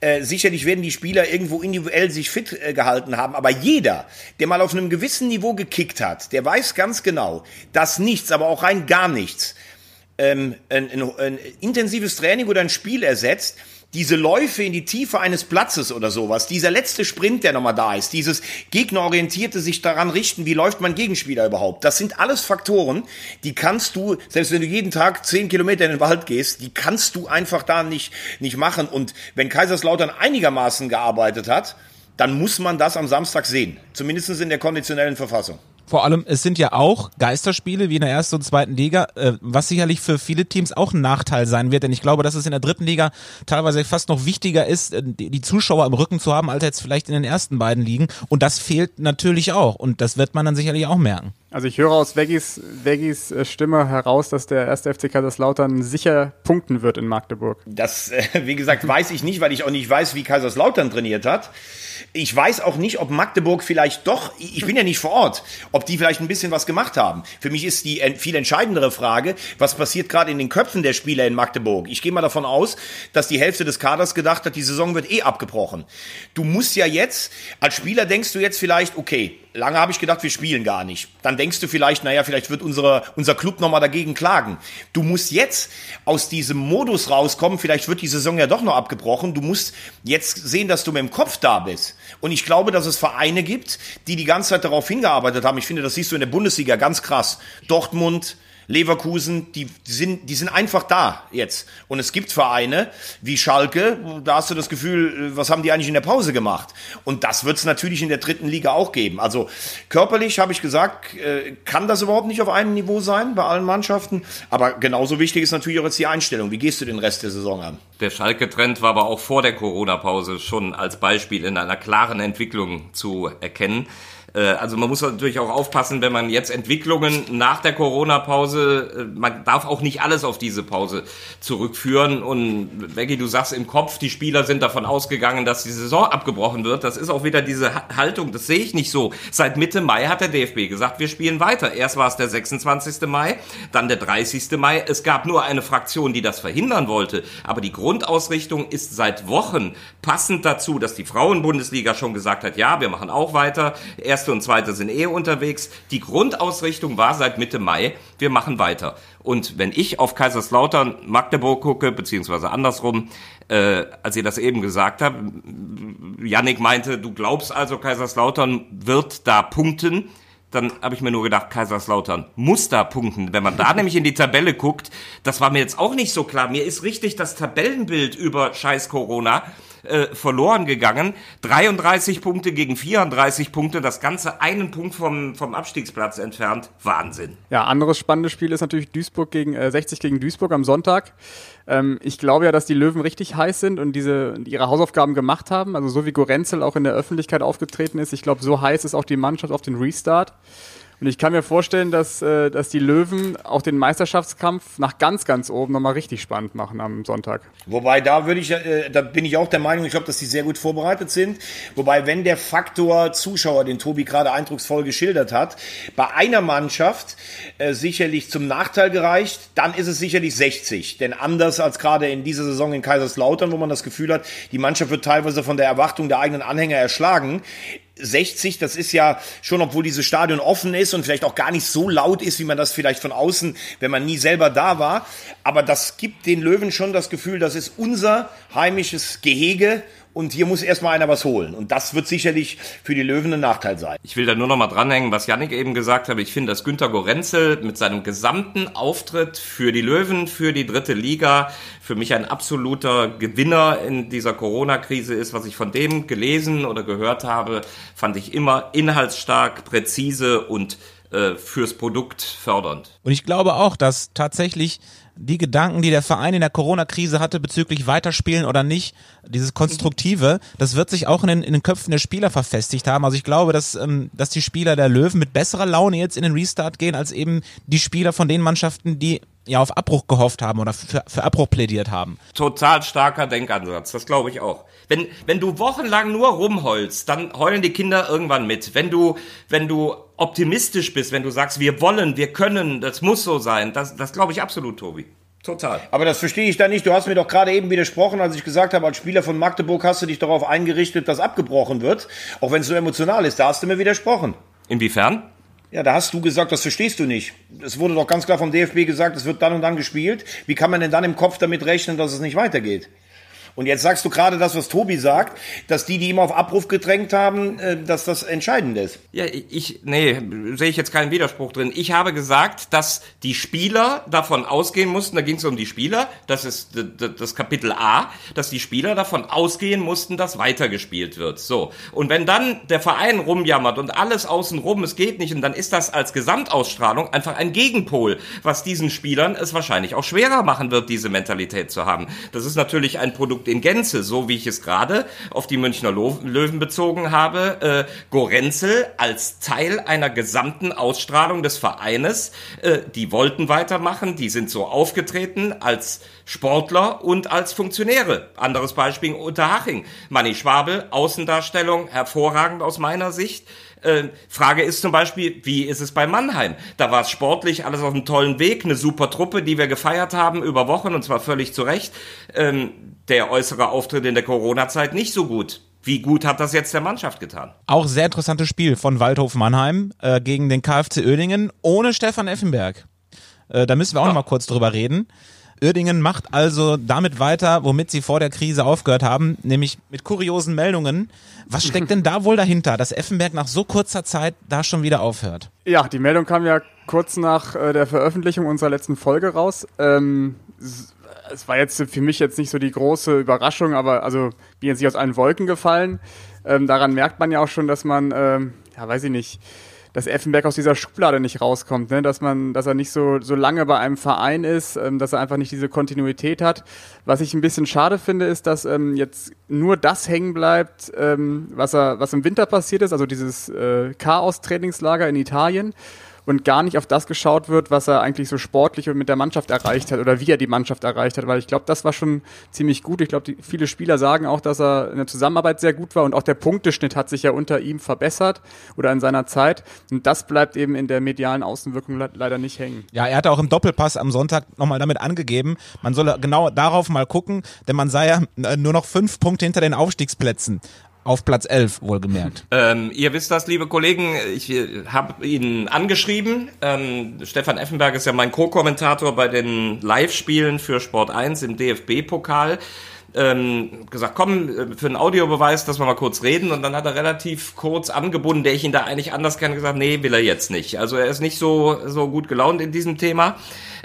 Äh, sicherlich werden die Spieler irgendwo individuell sich fit äh, gehalten haben, aber jeder, der mal auf einem gewissen Niveau gekickt hat, der weiß ganz genau, dass nichts, aber auch rein gar nichts, ähm, ein, ein, ein intensives Training oder ein Spiel ersetzt, diese Läufe in die Tiefe eines Platzes oder sowas, dieser letzte Sprint, der nochmal da ist, dieses gegnerorientierte sich daran richten, wie läuft mein Gegenspieler überhaupt, das sind alles Faktoren, die kannst du, selbst wenn du jeden Tag zehn Kilometer in den Wald gehst, die kannst du einfach da nicht, nicht machen. Und wenn Kaiserslautern einigermaßen gearbeitet hat, dann muss man das am Samstag sehen, zumindest in der konditionellen Verfassung. Vor allem, es sind ja auch Geisterspiele wie in der ersten und zweiten Liga, äh, was sicherlich für viele Teams auch ein Nachteil sein wird, denn ich glaube, dass es in der dritten Liga teilweise fast noch wichtiger ist, äh, die Zuschauer im Rücken zu haben, als jetzt vielleicht in den ersten beiden Ligen. Und das fehlt natürlich auch. Und das wird man dann sicherlich auch merken. Also ich höre aus Veggis, Veggis äh, Stimme heraus, dass der erste FC Kaiserslautern sicher punkten wird in Magdeburg. Das, wie gesagt, weiß ich nicht, weil ich auch nicht weiß, wie Kaiserslautern trainiert hat. Ich weiß auch nicht, ob Magdeburg vielleicht doch, ich bin ja nicht vor Ort, ob die vielleicht ein bisschen was gemacht haben. Für mich ist die viel entscheidendere Frage, was passiert gerade in den Köpfen der Spieler in Magdeburg. Ich gehe mal davon aus, dass die Hälfte des Kaders gedacht hat, die Saison wird eh abgebrochen. Du musst ja jetzt, als Spieler denkst du jetzt vielleicht, okay, lange habe ich gedacht, wir spielen gar nicht. Dann denkst du vielleicht, naja, vielleicht wird unsere, unser Club nochmal dagegen klagen. Du musst jetzt aus diesem Modus rauskommen, vielleicht wird die Saison ja doch noch abgebrochen. Du musst jetzt sehen, dass du mit dem Kopf da bist. Und ich glaube, dass es Vereine gibt, die die ganze Zeit darauf hingearbeitet haben. Ich finde, das siehst du in der Bundesliga ganz krass. Dortmund, Leverkusen, die, sind, die sind einfach da jetzt. Und es gibt Vereine wie Schalke, da hast du das Gefühl, was haben die eigentlich in der Pause gemacht? Und das wird es natürlich in der dritten Liga auch geben. Also körperlich habe ich gesagt, äh, kann das überhaupt nicht auf einem Niveau sein bei allen Mannschaften. Aber genauso wichtig ist natürlich auch jetzt die Einstellung. Wie gehst du den Rest der Saison an? Der Schalke-Trend war aber auch vor der Corona-Pause schon als Beispiel in einer klaren Entwicklung zu erkennen. Äh, also man muss natürlich auch aufpassen, wenn man jetzt Entwicklungen nach der Corona-Pause, äh, man darf auch nicht alles auf diese Pause zurückführen. Und Becky, du sagst im Kopf, die Spieler sind davon ausgegangen, dass die Saison abgebrochen wird. Das ist auch wieder diese Haltung, das sehe ich nicht so. Seit Mitte Mai hat der DFB gesagt, wir spielen weiter. Erst war es der 26. Mai, dann der 30. Mai. Es gab nur eine Fraktion, die das verhindern wollte. Aber die Grundausrichtung ist seit Wochen passend dazu, dass die Frauenbundesliga schon gesagt hat, ja, wir machen auch weiter. Erst erste und zweite sind eh unterwegs. Die Grundausrichtung war seit Mitte Mai, wir machen weiter. Und wenn ich auf Kaiserslautern, Magdeburg gucke, beziehungsweise andersrum, äh, als ihr das eben gesagt habt, Yannick meinte, du glaubst also, Kaiserslautern wird da punkten dann habe ich mir nur gedacht, Kaiserslautern muss da punkten. Wenn man da [LAUGHS] nämlich in die Tabelle guckt, das war mir jetzt auch nicht so klar. Mir ist richtig das Tabellenbild über scheiß Corona äh, verloren gegangen. 33 Punkte gegen 34 Punkte, das Ganze einen Punkt vom, vom Abstiegsplatz entfernt. Wahnsinn. Ja, anderes spannendes Spiel ist natürlich Duisburg gegen äh, 60 gegen Duisburg am Sonntag. Ähm, ich glaube ja, dass die Löwen richtig heiß sind und diese ihre Hausaufgaben gemacht haben. Also so wie Gorenzel auch in der Öffentlichkeit aufgetreten ist. Ich glaube, so heiß ist auch die Mannschaft auf den Restart. Und ich kann mir vorstellen, dass, äh, dass die Löwen auch den Meisterschaftskampf nach ganz, ganz oben nochmal richtig spannend machen am Sonntag. Wobei, da würde ich, äh, da bin ich auch der Meinung, ich glaube, dass die sehr gut vorbereitet sind. Wobei, wenn der Faktor Zuschauer, den Tobi gerade eindrucksvoll geschildert hat, bei einer Mannschaft äh, sicherlich zum Nachteil gereicht, dann ist es sicherlich 60. Denn anders als gerade in dieser Saison in Kaiserslautern, wo man das Gefühl hat, die Mannschaft wird teilweise von der Erwartung der eigenen Anhänger erschlagen, 60, das ist ja schon, obwohl dieses Stadion offen ist und vielleicht auch gar nicht so laut ist, wie man das vielleicht von außen, wenn man nie selber da war. Aber das gibt den Löwen schon das Gefühl, das ist unser heimisches Gehege und hier muss erstmal einer was holen. Und das wird sicherlich für die Löwen ein Nachteil sein. Ich will da nur noch mal dranhängen, was Yannick eben gesagt hat. Ich finde, dass Günter Gorenzel mit seinem gesamten Auftritt für die Löwen, für die dritte Liga, für mich ein absoluter Gewinner in dieser Corona-Krise ist. Was ich von dem gelesen oder gehört habe, fand ich immer inhaltsstark, präzise und äh, fürs Produkt fördernd. Und ich glaube auch, dass tatsächlich die Gedanken, die der Verein in der Corona-Krise hatte bezüglich Weiterspielen oder nicht, dieses Konstruktive, das wird sich auch in den, in den Köpfen der Spieler verfestigt haben. Also ich glaube, dass, ähm, dass die Spieler der Löwen mit besserer Laune jetzt in den Restart gehen, als eben die Spieler von den Mannschaften, die ja auf Abbruch gehofft haben oder für, für Abbruch plädiert haben. Total starker Denkansatz, das glaube ich auch. Wenn, wenn du wochenlang nur rumheulst, dann heulen die Kinder irgendwann mit. Wenn du, wenn du optimistisch bist, wenn du sagst, wir wollen, wir können, das muss so sein, das, das glaube ich absolut, Tobi. Total. Aber das verstehe ich da nicht. Du hast mir doch gerade eben widersprochen, als ich gesagt habe, als Spieler von Magdeburg hast du dich darauf eingerichtet, dass abgebrochen wird. Auch wenn es so emotional ist. Da hast du mir widersprochen. Inwiefern? Ja, da hast du gesagt, das verstehst du nicht. Es wurde doch ganz klar vom DFB gesagt, es wird dann und dann gespielt. Wie kann man denn dann im Kopf damit rechnen, dass es nicht weitergeht? Und jetzt sagst du gerade das, was Tobi sagt, dass die, die immer auf Abruf gedrängt haben, äh, dass das entscheidend ist. Ja, ich, nee, sehe ich jetzt keinen Widerspruch drin. Ich habe gesagt, dass die Spieler davon ausgehen mussten, da ging es um die Spieler, das ist das Kapitel A, dass die Spieler davon ausgehen mussten, dass weitergespielt wird. So. Und wenn dann der Verein rumjammert und alles außenrum, es geht nicht, und dann ist das als Gesamtausstrahlung einfach ein Gegenpol, was diesen Spielern es wahrscheinlich auch schwerer machen wird, diese Mentalität zu haben. Das ist natürlich ein Produkt Produkt in Gänze, so wie ich es gerade auf die Münchner Löwen bezogen habe, äh, Gorenzel als Teil einer gesamten Ausstrahlung des Vereines. Äh, die wollten weitermachen, die sind so aufgetreten als Sportler und als Funktionäre. Anderes Beispiel Unterhaching. Manni Schwabel, Außendarstellung, hervorragend aus meiner Sicht. Äh, Frage ist zum Beispiel, wie ist es bei Mannheim? Da war es sportlich alles auf einem tollen Weg, eine super Truppe, die wir gefeiert haben über Wochen und zwar völlig zu Recht. Ähm, der äußere Auftritt in der Corona-Zeit nicht so gut. Wie gut hat das jetzt der Mannschaft getan? Auch sehr interessantes Spiel von Waldhof Mannheim äh, gegen den KfC Oerdingen ohne Stefan Effenberg. Äh, da müssen wir auch ja. noch mal kurz drüber reden. Uerdingen macht also damit weiter, womit sie vor der Krise aufgehört haben, nämlich mit kuriosen Meldungen. Was steckt denn da wohl dahinter, dass Effenberg nach so kurzer Zeit da schon wieder aufhört? Ja, die Meldung kam ja kurz nach äh, der Veröffentlichung unserer letzten Folge raus. Ähm, es war jetzt für mich jetzt nicht so die große Überraschung, aber also wie jetzt nicht aus allen Wolken gefallen. Ähm, daran merkt man ja auch schon, dass man, ähm, ja, weiß ich nicht, dass Effenberg aus dieser Schublade nicht rauskommt, ne? dass man, dass er nicht so, so lange bei einem Verein ist, ähm, dass er einfach nicht diese Kontinuität hat. Was ich ein bisschen schade finde, ist, dass ähm, jetzt nur das hängen bleibt, ähm, was er, was im Winter passiert ist, also dieses äh, Chaos-Trainingslager in Italien und gar nicht auf das geschaut wird, was er eigentlich so sportlich und mit der Mannschaft erreicht hat oder wie er die Mannschaft erreicht hat, weil ich glaube, das war schon ziemlich gut. Ich glaube, viele Spieler sagen auch, dass er in der Zusammenarbeit sehr gut war und auch der Punkteschnitt hat sich ja unter ihm verbessert oder in seiner Zeit und das bleibt eben in der medialen Außenwirkung leider nicht hängen. Ja, er hatte auch im Doppelpass am Sonntag nochmal damit angegeben, man solle genau darauf mal gucken, denn man sei ja äh, nur noch fünf Punkte hinter den Aufstiegsplätzen auf Platz 11 wohlgemerkt. [LAUGHS] Ähm, ihr wisst das, liebe Kollegen, ich äh, habe ihn angeschrieben. Ähm, Stefan Effenberg ist ja mein Co-Kommentator bei den Live-Spielen für Sport 1 im DFB-Pokal. ähm, gesagt, komm, äh, für einen Audiobeweis, dass wir mal kurz reden. Und dann hat er relativ kurz angebunden, der ich ihn da eigentlich anders kenne, gesagt, nee, will er jetzt nicht. Also er ist nicht so, so gut gelaunt in diesem Thema.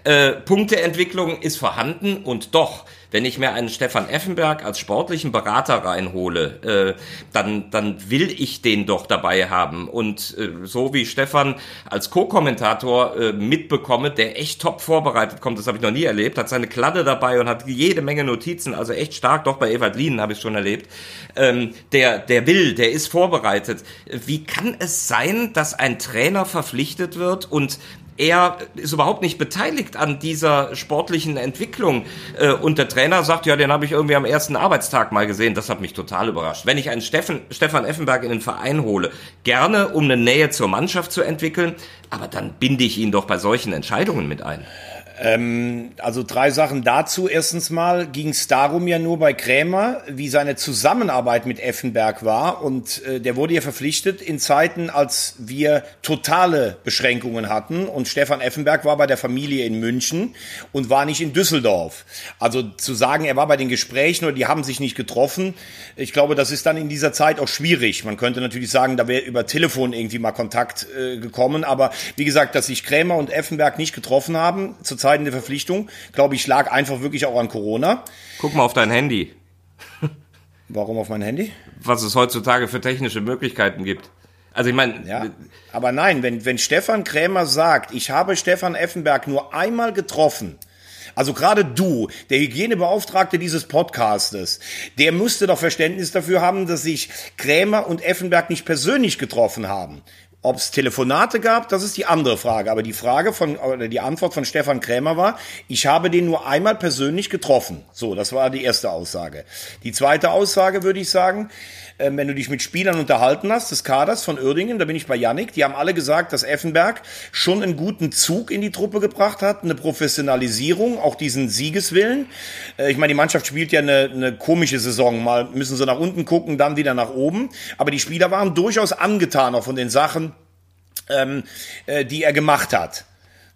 Äh, Punkteentwicklung ist vorhanden und doch wenn ich mir einen Stefan Effenberg als sportlichen Berater reinhole, äh, dann, dann will ich den doch dabei haben. Und äh, so wie Stefan als Co-Kommentator äh, mitbekomme, der echt top vorbereitet kommt, das habe ich noch nie erlebt, hat seine Kladde dabei und hat jede Menge Notizen, also echt stark, doch bei Ewald Lienen habe ich schon erlebt. Ähm, der, der will, der ist vorbereitet. Wie kann es sein, dass ein Trainer verpflichtet wird und er ist überhaupt nicht beteiligt an dieser sportlichen Entwicklung. Äh, und der Trainer sagt, ja, den habe ich irgendwie am ersten Arbeitstag mal gesehen. Das hat mich total überrascht. Wenn ich einen Steffen, Stefan Effenberg in den Verein hole, gerne um eine Nähe zur Mannschaft zu entwickeln, aber dann binde ich ihn doch bei solchen Entscheidungen mit ein. Ähm, also drei Sachen dazu. Erstens mal ging es darum ja nur bei Krämer, wie seine Zusammenarbeit mit Effenberg war. Und äh, der wurde ja verpflichtet in Zeiten, als wir totale Beschränkungen hatten. Und Stefan Effenberg war bei der Familie in München und war nicht in Düsseldorf. Also zu sagen, er war bei den Gesprächen oder die haben sich nicht getroffen, ich glaube, das ist dann in dieser Zeit auch schwierig. Man könnte natürlich sagen, da wäre über Telefon irgendwie mal Kontakt äh, gekommen. Aber wie gesagt, dass sich Krämer und Effenberg nicht getroffen haben, zur Zeit entscheidende Verpflichtung. Glaube ich, lag einfach wirklich auch an Corona. Guck mal auf dein Handy. Warum auf mein Handy? Was es heutzutage für technische Möglichkeiten gibt. Also ich meine. Ja, aber nein, wenn, wenn Stefan Krämer sagt, ich habe Stefan Effenberg nur einmal getroffen, also gerade du, der Hygienebeauftragte dieses Podcastes, der müsste doch Verständnis dafür haben, dass sich Krämer und Effenberg nicht persönlich getroffen haben. Ob es Telefonate gab, das ist die andere Frage. Aber die Frage von, oder die Antwort von Stefan Krämer war, ich habe den nur einmal persönlich getroffen. So, das war die erste Aussage. Die zweite Aussage würde ich sagen, ähm, wenn du dich mit Spielern unterhalten hast, des Kaders von Uerdingen, da bin ich bei Yannick, die haben alle gesagt, dass Effenberg schon einen guten Zug in die Truppe gebracht hat, eine Professionalisierung, auch diesen Siegeswillen. Äh, ich meine, die Mannschaft spielt ja eine, eine komische Saison. Mal müssen sie nach unten gucken, dann wieder nach oben. Aber die Spieler waren durchaus angetan auch von den Sachen, ähm, äh, die er gemacht hat.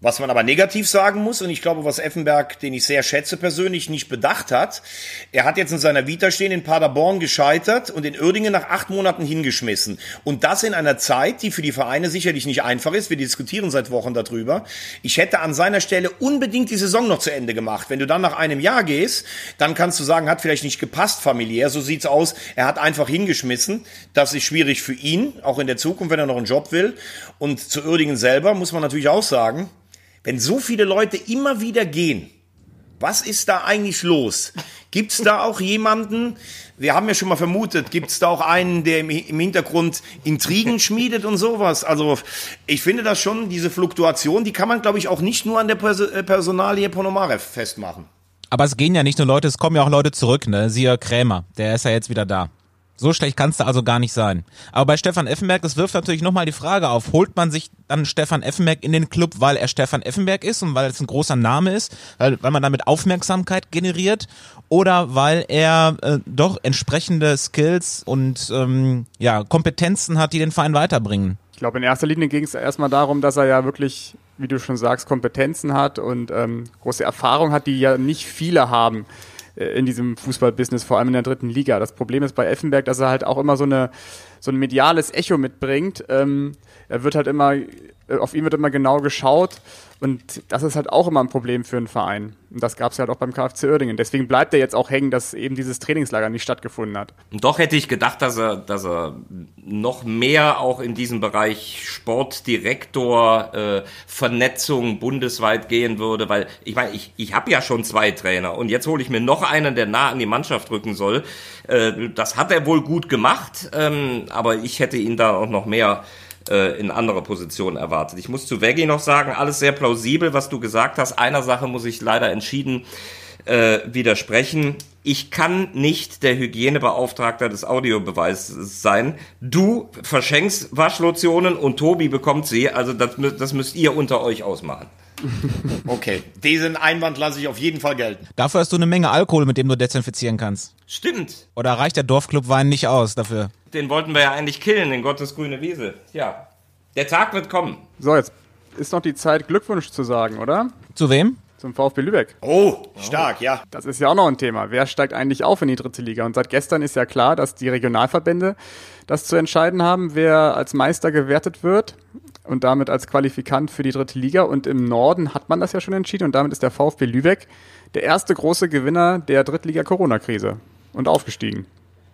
Was man aber negativ sagen muss, und ich glaube, was Effenberg, den ich sehr schätze persönlich, nicht bedacht hat, er hat jetzt in seiner Vita stehen in Paderborn gescheitert und in Uerdingen nach acht Monaten hingeschmissen. Und das in einer Zeit, die für die Vereine sicherlich nicht einfach ist. Wir diskutieren seit Wochen darüber. Ich hätte an seiner Stelle unbedingt die Saison noch zu Ende gemacht. Wenn du dann nach einem Jahr gehst, dann kannst du sagen, hat vielleicht nicht gepasst familiär. So sieht's aus. Er hat einfach hingeschmissen. Das ist schwierig für ihn, auch in der Zukunft, wenn er noch einen Job will. Und zu Uerdingen selber muss man natürlich auch sagen, wenn so viele Leute immer wieder gehen, was ist da eigentlich los? Gibt es da auch jemanden, wir haben ja schon mal vermutet, gibt es da auch einen, der im, Hintergrund Intrigen schmiedet und sowas? Also ich finde das schon, diese Fluktuation, die kann man, glaube ich, auch nicht nur an der Pers äh, Personalie Ponomarev festmachen. Aber es gehen ja nicht nur Leute, es kommen ja auch Leute zurück, ne? Siehe Krämer, der ist ja jetzt wieder da. So schlecht kannst du also gar nicht sein. Aber bei Stefan Effenberg, das wirft natürlich nochmal die Frage auf, holt man sich dann Stefan Effenberg in den Club, weil er Stefan Effenberg ist und weil es ein großer Name ist, weil, weil man damit Aufmerksamkeit generiert oder weil er äh, doch entsprechende Skills und ähm, ja, Kompetenzen hat, die den Verein weiterbringen? Ich glaube, in erster Linie ging es erstmal darum, dass er ja wirklich, wie du schon sagst, Kompetenzen hat und ähm, große Erfahrung hat, die ja nicht viele haben. Äh, in diesem Fußballbusiness, vor allem in der dritten Liga. Das Problem ist bei Effenberg, dass er halt auch immer so eine so ein mediales Echo mitbringt. Ähm, er wird halt immer, äh, auf ihn wird immer genau geschaut und das ist halt auch immer ein Problem für einen Verein. Und das gab es halt auch beim KfC Uerdingen. Deswegen bleibt er jetzt auch hängen, dass eben dieses Trainingslager nicht stattgefunden hat. Und doch hätte ich gedacht, dass er, dass er noch mehr auch in diesem Bereich Sportdirektor, äh, Vernetzung bundesweit gehen würde, weil ich meine, ich, ich habe ja schon zwei Trainer und jetzt hole ich mir noch einen, der nah an die Mannschaft rücken soll. Äh, das hat er wohl gut gemacht, ähm, aber ich hätte ihn da auch noch mehr äh, in andere Positionen erwartet. Ich muss zu Veggie noch sagen, alles sehr plausibel, was du gesagt hast. Einer Sache muss ich leider entschieden äh, widersprechen. Ich kann nicht der Hygienebeauftragter des Audiobeweises sein. Du verschenkst Waschlotionen und Tobi bekommt sie. Also das, das müsst ihr unter euch ausmachen. [LAUGHS] Okay, diesen Einwand lasse ich auf jeden Fall gelten. Dafür hast du eine Menge Alkohol, mit dem du desinfizieren kannst. Stimmt. Oder reicht der Dorfclub-Wein nicht aus dafür? Den wollten wir ja eigentlich killen, den Gottes grüne Wiese. Ja. Der Tag wird kommen. So, jetzt ist noch die Zeit, Glückwunsch zu sagen, oder? Zu wem? zum VfB Lübeck. Oh, stark, ja. Das ist ja auch noch ein Thema. Wer steigt eigentlich auf in die dritte Liga? Und seit gestern ist ja klar, dass die Regionalverbände das zu entscheiden haben, wer als Meister gewertet wird und damit als Qualifikant für die dritte Liga. Und im Norden hat man das ja schon entschieden und damit ist der VfB Lübeck der erste große Gewinner der Drittliga-Corona-Krise und aufgestiegen.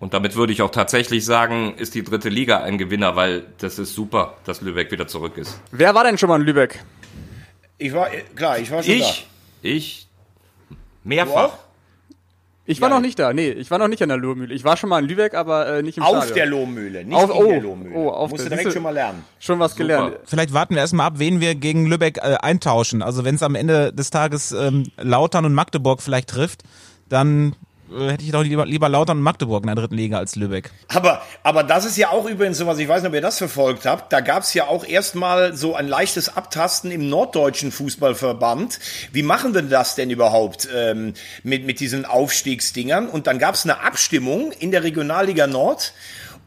Und damit würde ich auch tatsächlich sagen, ist die dritte Liga ein Gewinner, weil das ist super, dass Lübeck wieder zurück ist. Wer war denn schon mal in Lübeck? Ich war, klar, ich war schon Ich, ich, mehrfach. Ich war Ja. noch nicht da. Nee, ich war noch nicht an der Lohmühle. Ich war schon mal in Lübeck, aber äh, nicht im da. Auf Stadion. der Lohmühle, nicht Auf- in oh, der Lohmühle. oh, auf Musst du direkt schon mal lernen. Schon was gelernt. Vielleicht warten wir erstmal ab, wen wir gegen Lübeck äh, eintauschen. Also wenn es am Ende des Tages ähm, Lautern und Magdeburg vielleicht trifft, dann hätte ich doch lieber, lieber Lautern und Magdeburg in der dritten Liga als Lübeck. Aber, aber das ist ja auch übrigens so was, ich weiß nicht, ob ihr das verfolgt habt, da gab es ja auch erstmal so ein leichtes Abtasten im norddeutschen Fußballverband. Wie machen wir das denn überhaupt ähm, mit, mit diesen Aufstiegsdingern? Und dann gab es eine Abstimmung in der Regionalliga Nord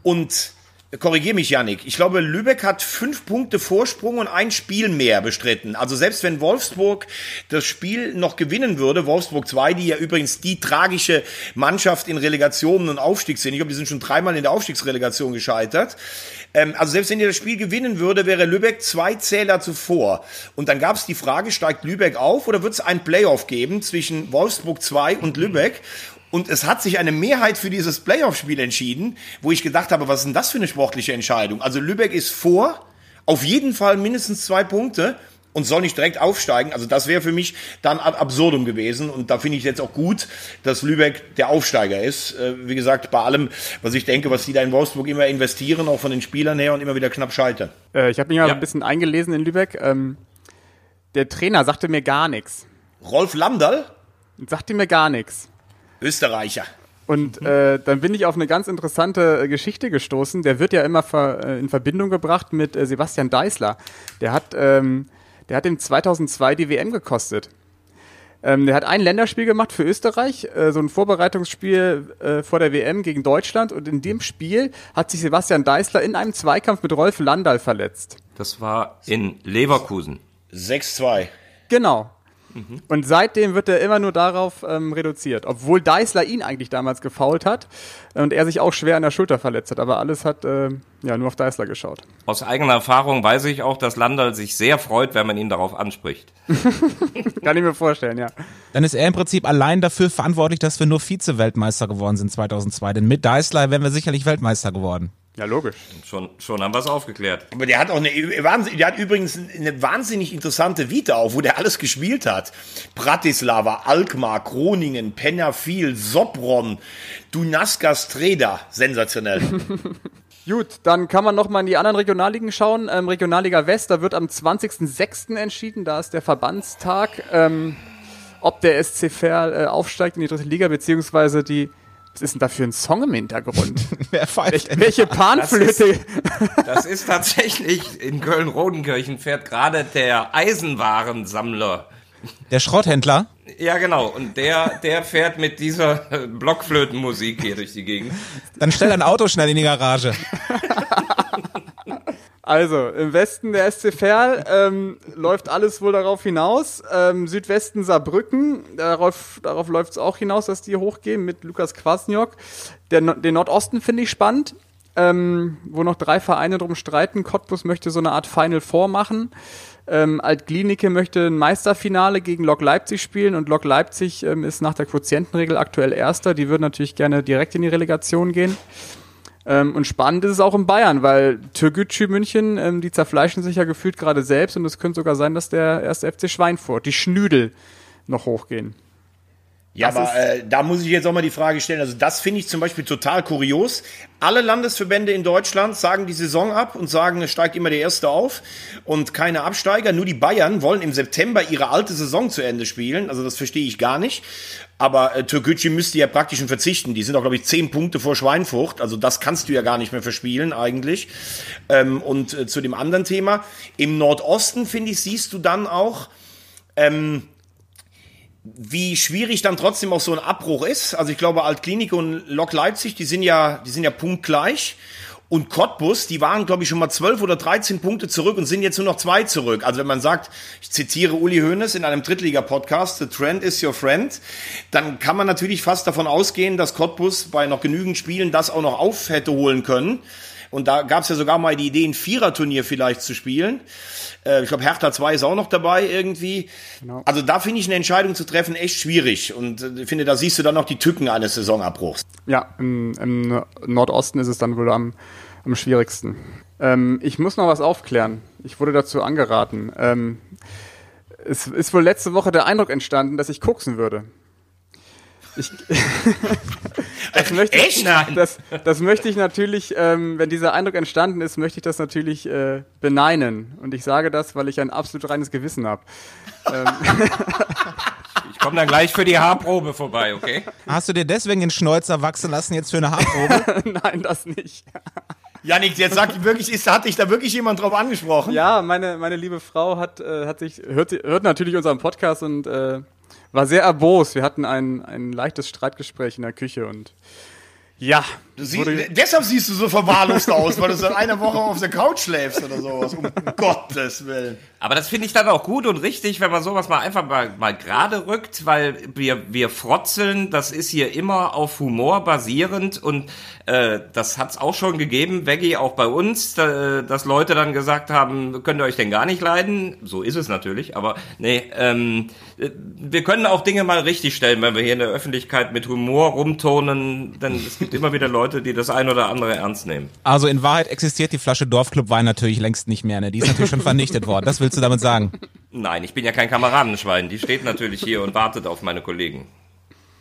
und Korrigier mich, Yannick. Ich glaube, Lübeck hat fünf Punkte Vorsprung und ein Spiel mehr bestritten. Also selbst wenn Wolfsburg das Spiel noch gewinnen würde, Wolfsburg 2, die ja übrigens die tragische Mannschaft in Relegationen und Aufstieg sind. Ich glaube, die sind schon dreimal in der Aufstiegsrelegation gescheitert. Ähm, also selbst wenn ihr das Spiel gewinnen würde, wäre Lübeck zwei Zähler zuvor. Und dann gab es die Frage, steigt Lübeck auf oder wird es ein Playoff geben zwischen Wolfsburg 2 und Lübeck? Und es hat sich eine Mehrheit für dieses Playoff-Spiel entschieden, wo ich gedacht habe, was ist denn das für eine sportliche Entscheidung? Also Lübeck ist vor, auf jeden Fall mindestens zwei Punkte und soll nicht direkt aufsteigen. Also das wäre für mich dann ad absurdum gewesen. Und da finde ich jetzt auch gut, dass Lübeck der Aufsteiger ist. Äh, Wie gesagt, bei allem, was ich denke, was die da in Wolfsburg immer investieren, auch von den Spielern her und immer wieder knapp scheitern. Äh, ich habe mich mal Ja. ein bisschen eingelesen in Lübeck. Ähm, der Trainer sagte mir gar nichts. Rolf Landal, Sagte mir gar nichts. Österreicher. Und äh, dann bin ich auf eine ganz interessante äh, Geschichte gestoßen. Der wird ja immer ver, äh, in Verbindung gebracht mit äh, Sebastian Deißler. Der hat, ähm, der hat ihm 2002 die WM gekostet. Ähm, der hat ein Länderspiel gemacht für Österreich, äh, so ein Vorbereitungsspiel äh, vor der WM gegen Deutschland. Und in dem Spiel hat sich Sebastian Deißler in einem Zweikampf mit Rolf Landal verletzt. Das war in Leverkusen. 6-2. Genau. Und seitdem wird er immer nur darauf ähm, reduziert, obwohl Deißler ihn eigentlich damals gefault hat und er sich auch schwer an der Schulter verletzt hat. Aber alles hat äh, ja nur auf Deißler geschaut. Aus eigener Erfahrung weiß ich auch, dass Landal sich sehr freut, wenn man ihn darauf anspricht. [LAUGHS] Kann ich mir vorstellen, ja. Dann ist er im Prinzip allein dafür verantwortlich, dass wir nur Vize-Weltmeister geworden sind 2002. Denn mit Deißler wären wir sicherlich Weltmeister geworden. Ja, logisch. Schon, schon haben wir es aufgeklärt. Aber der hat auch eine, Wahnsinn- der hat übrigens eine wahnsinnig interessante Vita auch, wo der alles gespielt hat. Bratislava, Alkmaar, Groningen, Penafil, Sopron, Dunaska Streda. Sensationell. [LAUGHS] Gut, dann kann man noch mal in die anderen Regionalligen schauen. Ähm, Regionalliga West, da wird am 20.06. entschieden, da ist der Verbandstag, ähm, ob der SC Verl äh, aufsteigt in die dritte Liga, beziehungsweise die, was ist denn da für ein Song im Hintergrund? [LAUGHS] Wer pfeift denn? Welche Panflöte? Das ist tatsächlich, in Köln-Rodenkirchen fährt gerade der Eisenwarensammler. Der Schrotthändler? Ja, genau. Und der, der fährt mit dieser Blockflötenmusik hier durch die Gegend. Dann stell dein Auto schnell in die Garage. [LAUGHS] Also, im Westen der SC Verl ähm, läuft alles wohl darauf hinaus. Ähm, Südwesten Saarbrücken, darauf, darauf läuft es auch hinaus, dass die hochgehen mit Lukas Kwasniok. Der, den Nordosten finde ich spannend, ähm, wo noch drei Vereine drum streiten. Cottbus möchte so eine Art Final Four machen. Ähm, Altklinike möchte ein Meisterfinale gegen Lok Leipzig spielen und Lok Leipzig ähm, ist nach der Quotientenregel aktuell Erster. Die würden natürlich gerne direkt in die Relegation gehen. Ähm, und spannend ist es auch in Bayern, weil Türkgücü München, ähm, die zerfleischen sich ja gefühlt gerade selbst und es könnte sogar sein, dass der erste FC Schweinfurt, die Schnüdel, noch hochgehen. Ja, Das aber äh, da muss ich jetzt auch mal die Frage stellen. Also das finde ich zum Beispiel total kurios. Alle Landesverbände in Deutschland sagen die Saison ab und sagen, es steigt immer der Erste auf und keine Absteiger. Nur die Bayern wollen im September ihre alte Saison zu Ende spielen. Also das verstehe ich gar nicht. Aber äh, Türkgücü müsste ja praktisch schon verzichten. Die sind auch, glaube ich, zehn Punkte vor Schweinfurt. Also das kannst du ja gar nicht mehr verspielen eigentlich. Ähm, und äh, zu dem anderen Thema. Im Nordosten, finde ich, siehst du dann auch... Ähm, wie schwierig dann trotzdem auch so ein Abbruch ist. Also ich glaube, Altklinik und Lok Leipzig, die sind ja, die sind ja punktgleich. Und Cottbus, die waren, glaube ich, schon mal 12 oder 13 Punkte zurück und sind jetzt nur noch zwei zurück. Also wenn man sagt, ich zitiere Uli Hoeneß in einem Drittliga-Podcast, The Trend is your friend, dann kann man natürlich fast davon ausgehen, dass Cottbus bei noch genügend Spielen das auch noch auf hätte holen können. Und da gab es ja sogar mal die Idee, ein Viererturnier vielleicht zu spielen. Äh, ich glaube, Hertha 2 ist auch noch dabei irgendwie. Genau. Also da finde ich eine Entscheidung zu treffen echt schwierig. Und äh, ich finde, da siehst du dann noch die Tücken eines Saisonabbruchs. Ja, im, im Nordosten ist es dann wohl am, am schwierigsten. Ähm, ich muss noch was aufklären. Ich wurde dazu angeraten. Ähm, es ist wohl letzte Woche der Eindruck entstanden, dass ich koksen würde. Ich, [LAUGHS] das möchte Echt? Ich, das, das möchte ich natürlich, ähm, wenn dieser Eindruck entstanden ist, möchte ich das natürlich äh, beneinen. Und ich sage das, weil ich ein absolut reines Gewissen habe. Ähm. [LAUGHS] Ich komme dann gleich für die Haarprobe vorbei, okay? Hast du dir deswegen den Schnäuzer wachsen lassen jetzt für eine Haarprobe? [LAUGHS] Nein, das nicht. Janik, jetzt sag wirklich, ist, hat dich da wirklich jemand drauf angesprochen? Ja, meine, meine liebe Frau hat, äh, hat sich, hört, hört natürlich unseren Podcast und äh, war sehr erbost. Wir hatten ein, ein leichtes Streitgespräch in der Küche und ja. Sie, deshalb siehst du so verwahrlost aus, weil du seit einer Woche auf der Couch schläfst oder sowas. Um [LAUGHS] Gottes Willen. Aber das finde ich dann auch gut und richtig, wenn man sowas mal einfach mal, mal gerade rückt, weil wir, wir frotzeln, das ist hier immer auf Humor basierend und äh, das hat's auch schon gegeben, Veggie, auch bei uns, da, dass Leute dann gesagt haben, könnt ihr euch denn gar nicht leiden? So ist es natürlich, aber nee, ähm, wir können auch Dinge mal richtig stellen, wenn wir hier in der Öffentlichkeit mit Humor rumtonen, denn es gibt immer wieder Leute, die das ein oder andere ernst nehmen. Also in Wahrheit existiert die Flasche Dorfclub Wein natürlich längst nicht mehr, ne? Die ist natürlich schon vernichtet worden. Das willst du damit sagen? Nein, ich bin ja kein Kameradenschwein. Die steht natürlich hier und wartet auf meine Kollegen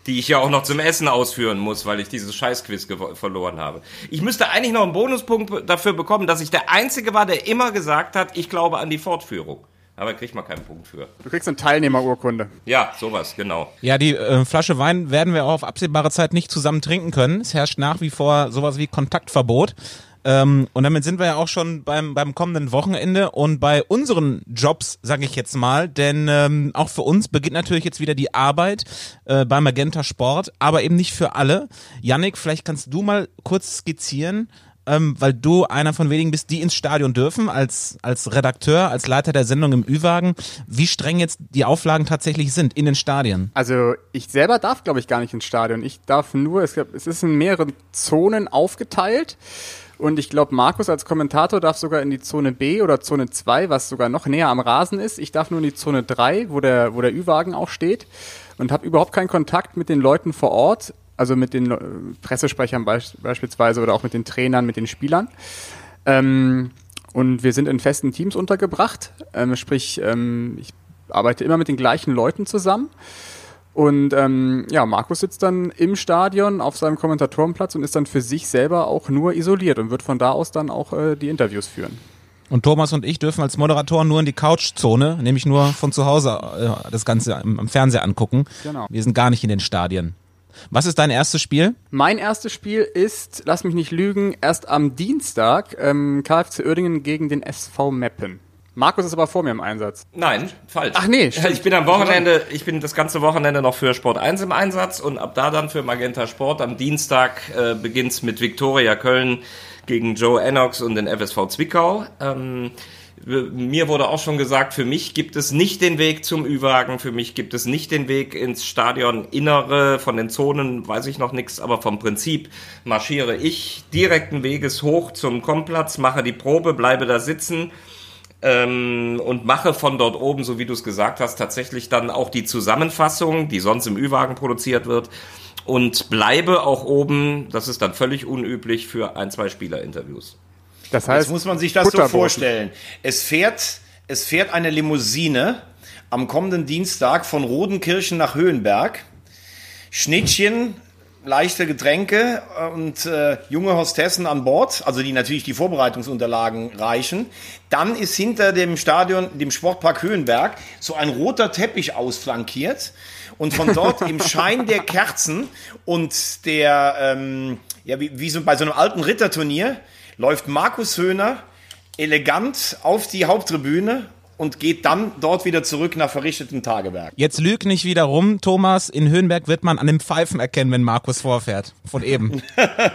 die ich ja auch noch zum Essen ausführen muss, weil ich dieses Scheißquiz verloren habe. Ich müsste eigentlich noch einen Bonuspunkt dafür bekommen, dass ich der Einzige war, der immer gesagt hat, ich glaube an die Fortführung. Aber kriegt man keinen Punkt für. Du kriegst eine Teilnehmerurkunde. Ja, sowas, genau. Ja, die äh, Flasche Wein werden wir auch auf absehbare Zeit nicht zusammen trinken können. Es herrscht nach wie vor sowas wie Kontaktverbot. Ähm, und damit sind wir ja auch schon beim, beim kommenden Wochenende und bei unseren Jobs, sage ich jetzt mal, denn ähm, auch für uns beginnt natürlich jetzt wieder die Arbeit äh, bei Magenta Sport, aber eben nicht für alle. Yannick, vielleicht kannst du mal kurz skizzieren, ähm, weil du einer von wenigen bist, die ins Stadion dürfen, als, als Redakteur, als Leiter der Sendung im Ü-Wagen, wie streng jetzt die Auflagen tatsächlich sind in den Stadien. Also ich selber darf, glaube ich, gar nicht ins Stadion. Ich darf nur, es, es ist in mehreren Zonen aufgeteilt. Und ich glaube, Markus als Kommentator darf sogar in die Zone B oder Zone 2, was sogar noch näher am Rasen ist. Ich darf nur in die Zone 3, wo der, wo der Ü-Wagen auch steht. Und habe überhaupt keinen Kontakt mit den Leuten vor Ort, also mit den Pressesprechern beisp beispielsweise oder auch mit den Trainern, mit den Spielern. Ähm, und wir sind in festen Teams untergebracht. Ähm, sprich, ähm, ich arbeite immer mit den gleichen Leuten zusammen. Und ähm, ja, Markus sitzt dann im Stadion auf seinem Kommentatorenplatz und ist dann für sich selber auch nur isoliert und wird von da aus dann auch äh, die Interviews führen. Und Thomas und ich dürfen als Moderatoren nur in die Couchzone, nämlich nur von zu Hause äh, das Ganze im, im Fernseher angucken. Genau. Wir sind gar nicht in den Stadien. Was ist dein erstes Spiel? Mein erstes Spiel ist, lass mich nicht lügen, erst am Dienstag ähm, KFC Uerdingen gegen den SV Meppen. Markus ist aber vor mir im Einsatz. Nein, falsch. Ach nee, stimmt. [LAUGHS] Ich bin am Wochenende, ich bin das ganze Wochenende noch für Sport 1 im Einsatz und ab da dann für Magenta Sport. Am Dienstag äh, beginnt's mit Viktoria Köln gegen Joe Ennox und den FSV Zwickau. Ähm, mir wurde auch schon gesagt, für mich gibt es nicht den Weg zum Ü-Wagen, für mich gibt es nicht den Weg ins Stadion Innere, von den Zonen weiß ich noch nichts, aber vom Prinzip marschiere ich direkten Weges hoch zum Komplatz, mache die Probe, bleibe da sitzen, ähm, und mache von dort oben, so wie du es gesagt hast, tatsächlich dann auch die Zusammenfassung, die sonst im Ü-Wagen produziert wird und bleibe auch oben, das ist dann völlig unüblich für ein, zwei Spielerinterviews. Das heißt, Jetzt muss man sich das so vorstellen. Es fährt, es fährt eine Limousine am kommenden Dienstag von Rodenkirchen nach Höhenberg. Schnittchen leichte Getränke und äh, junge Hostessen an Bord, also die natürlich die Vorbereitungsunterlagen reichen. Dann ist hinter dem Stadion, dem Sportpark Höhenberg, so ein roter Teppich ausflankiert und von dort [LAUGHS] im Schein der Kerzen und der, ähm, ja, wie, wie so bei so einem alten Ritterturnier, läuft Markus Höhner elegant auf die Haupttribüne und geht dann dort wieder zurück nach verrichteten Tagewerk. Jetzt lüg nicht wieder rum, Thomas. In Höhenberg wird man an dem Pfeifen erkennen, wenn Markus vorfährt. Von eben.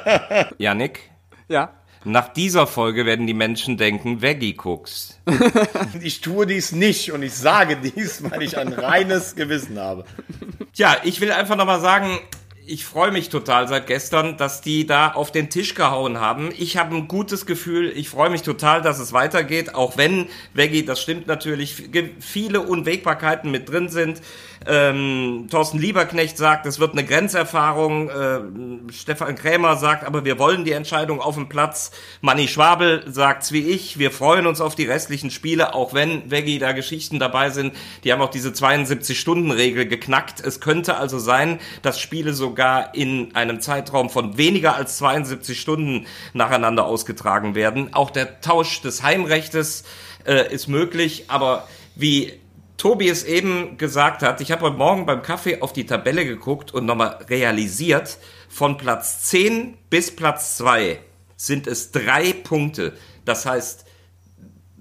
[LAUGHS] Janik? Ja. Nach dieser Folge werden die Menschen denken, Veggie guckst. [LAUGHS] Ich tue dies nicht und ich sage dies, weil ich ein reines Gewissen habe. Ja, ich will einfach nochmal sagen, ich freue mich total seit gestern, dass die da auf den Tisch gehauen haben. Ich habe ein gutes Gefühl. Ich freue mich total, dass es weitergeht, auch wenn, Veggie, das stimmt natürlich, viele Unwägbarkeiten mit drin sind. Ähm, Thorsten Lieberknecht sagt, es wird eine Grenzerfahrung. Äh, Stefan Krämer sagt, aber wir wollen die Entscheidung auf dem Platz. Manni Schwabel sagt's wie ich. Wir freuen uns auf die restlichen Spiele, auch wenn Veggie da Geschichten dabei sind. Die haben auch diese 72-Stunden-Regel geknackt. Es könnte also sein, dass Spiele sogar in einem Zeitraum von weniger als 72 Stunden nacheinander ausgetragen werden. Auch der Tausch des Heimrechtes äh, ist möglich, aber wie Tobi es eben gesagt hat, ich habe heute Morgen beim Kaffee auf die Tabelle geguckt und nochmal realisiert, von Platz 10 bis Platz 2 sind es drei Punkte. Das heißt,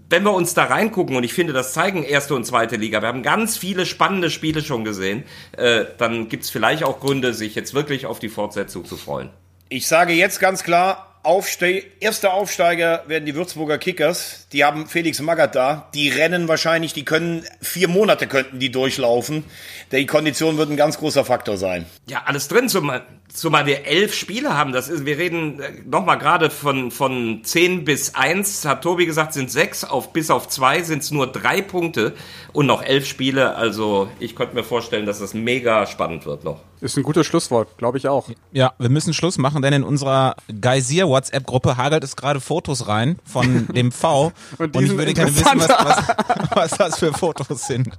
wenn wir uns da reingucken, und ich finde, das zeigen erste und zweite Liga, wir haben ganz viele spannende Spiele schon gesehen, äh, dann gibt es vielleicht auch Gründe, sich jetzt wirklich auf die Fortsetzung zu freuen. Ich sage jetzt ganz klar, Aufste erster Aufsteiger werden die Würzburger Kickers. Die haben Felix Magath da. Die rennen wahrscheinlich, die können, vier Monate könnten die durchlaufen. Die Kondition wird ein ganz großer Faktor sein. Ja, alles drin, zumal, zumal wir elf Spiele haben. Das ist, wir reden äh, nochmal gerade von, von zehn bis eins, hat Tobi gesagt, sind sechs, auf, bis auf zwei sind es nur drei Punkte und noch elf Spiele. Also ich könnte mir vorstellen, dass das mega spannend wird noch. Ist ein gutes Schlusswort, glaube ich auch. Ja, wir müssen Schluss machen, denn in unserer Geysir WhatsApp-Gruppe hagelt es gerade Fotos rein von dem V. [LAUGHS] und, und ich würde gerne wissen, was, was, was das für Fotos sind.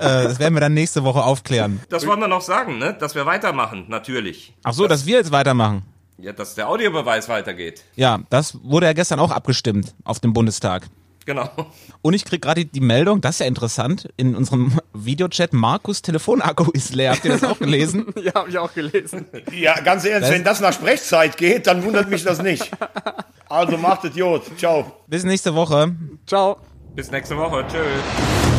Äh, das werden wir dann nächste Woche aufklären. Das wollen wir noch sagen, ne? Dass wir weitermachen, natürlich. Ach so, dass wir jetzt weitermachen. Ja, dass der Audiobeweis weitergeht. Ja, das wurde ja gestern auch abgestimmt auf dem Bundestag. Genau. Und ich krieg gerade die Meldung, das ist ja interessant, in unserem Videochat, Markus Telefonakku ist leer. Habt ihr das auch gelesen? [LAUGHS] ja, habe ich auch gelesen. Ja, ganz ehrlich, das wenn das nach Sprechzeit geht, dann wundert mich das nicht. Also macht es Jod. Ciao. Bis nächste Woche. Ciao. Bis nächste Woche. Tschüss.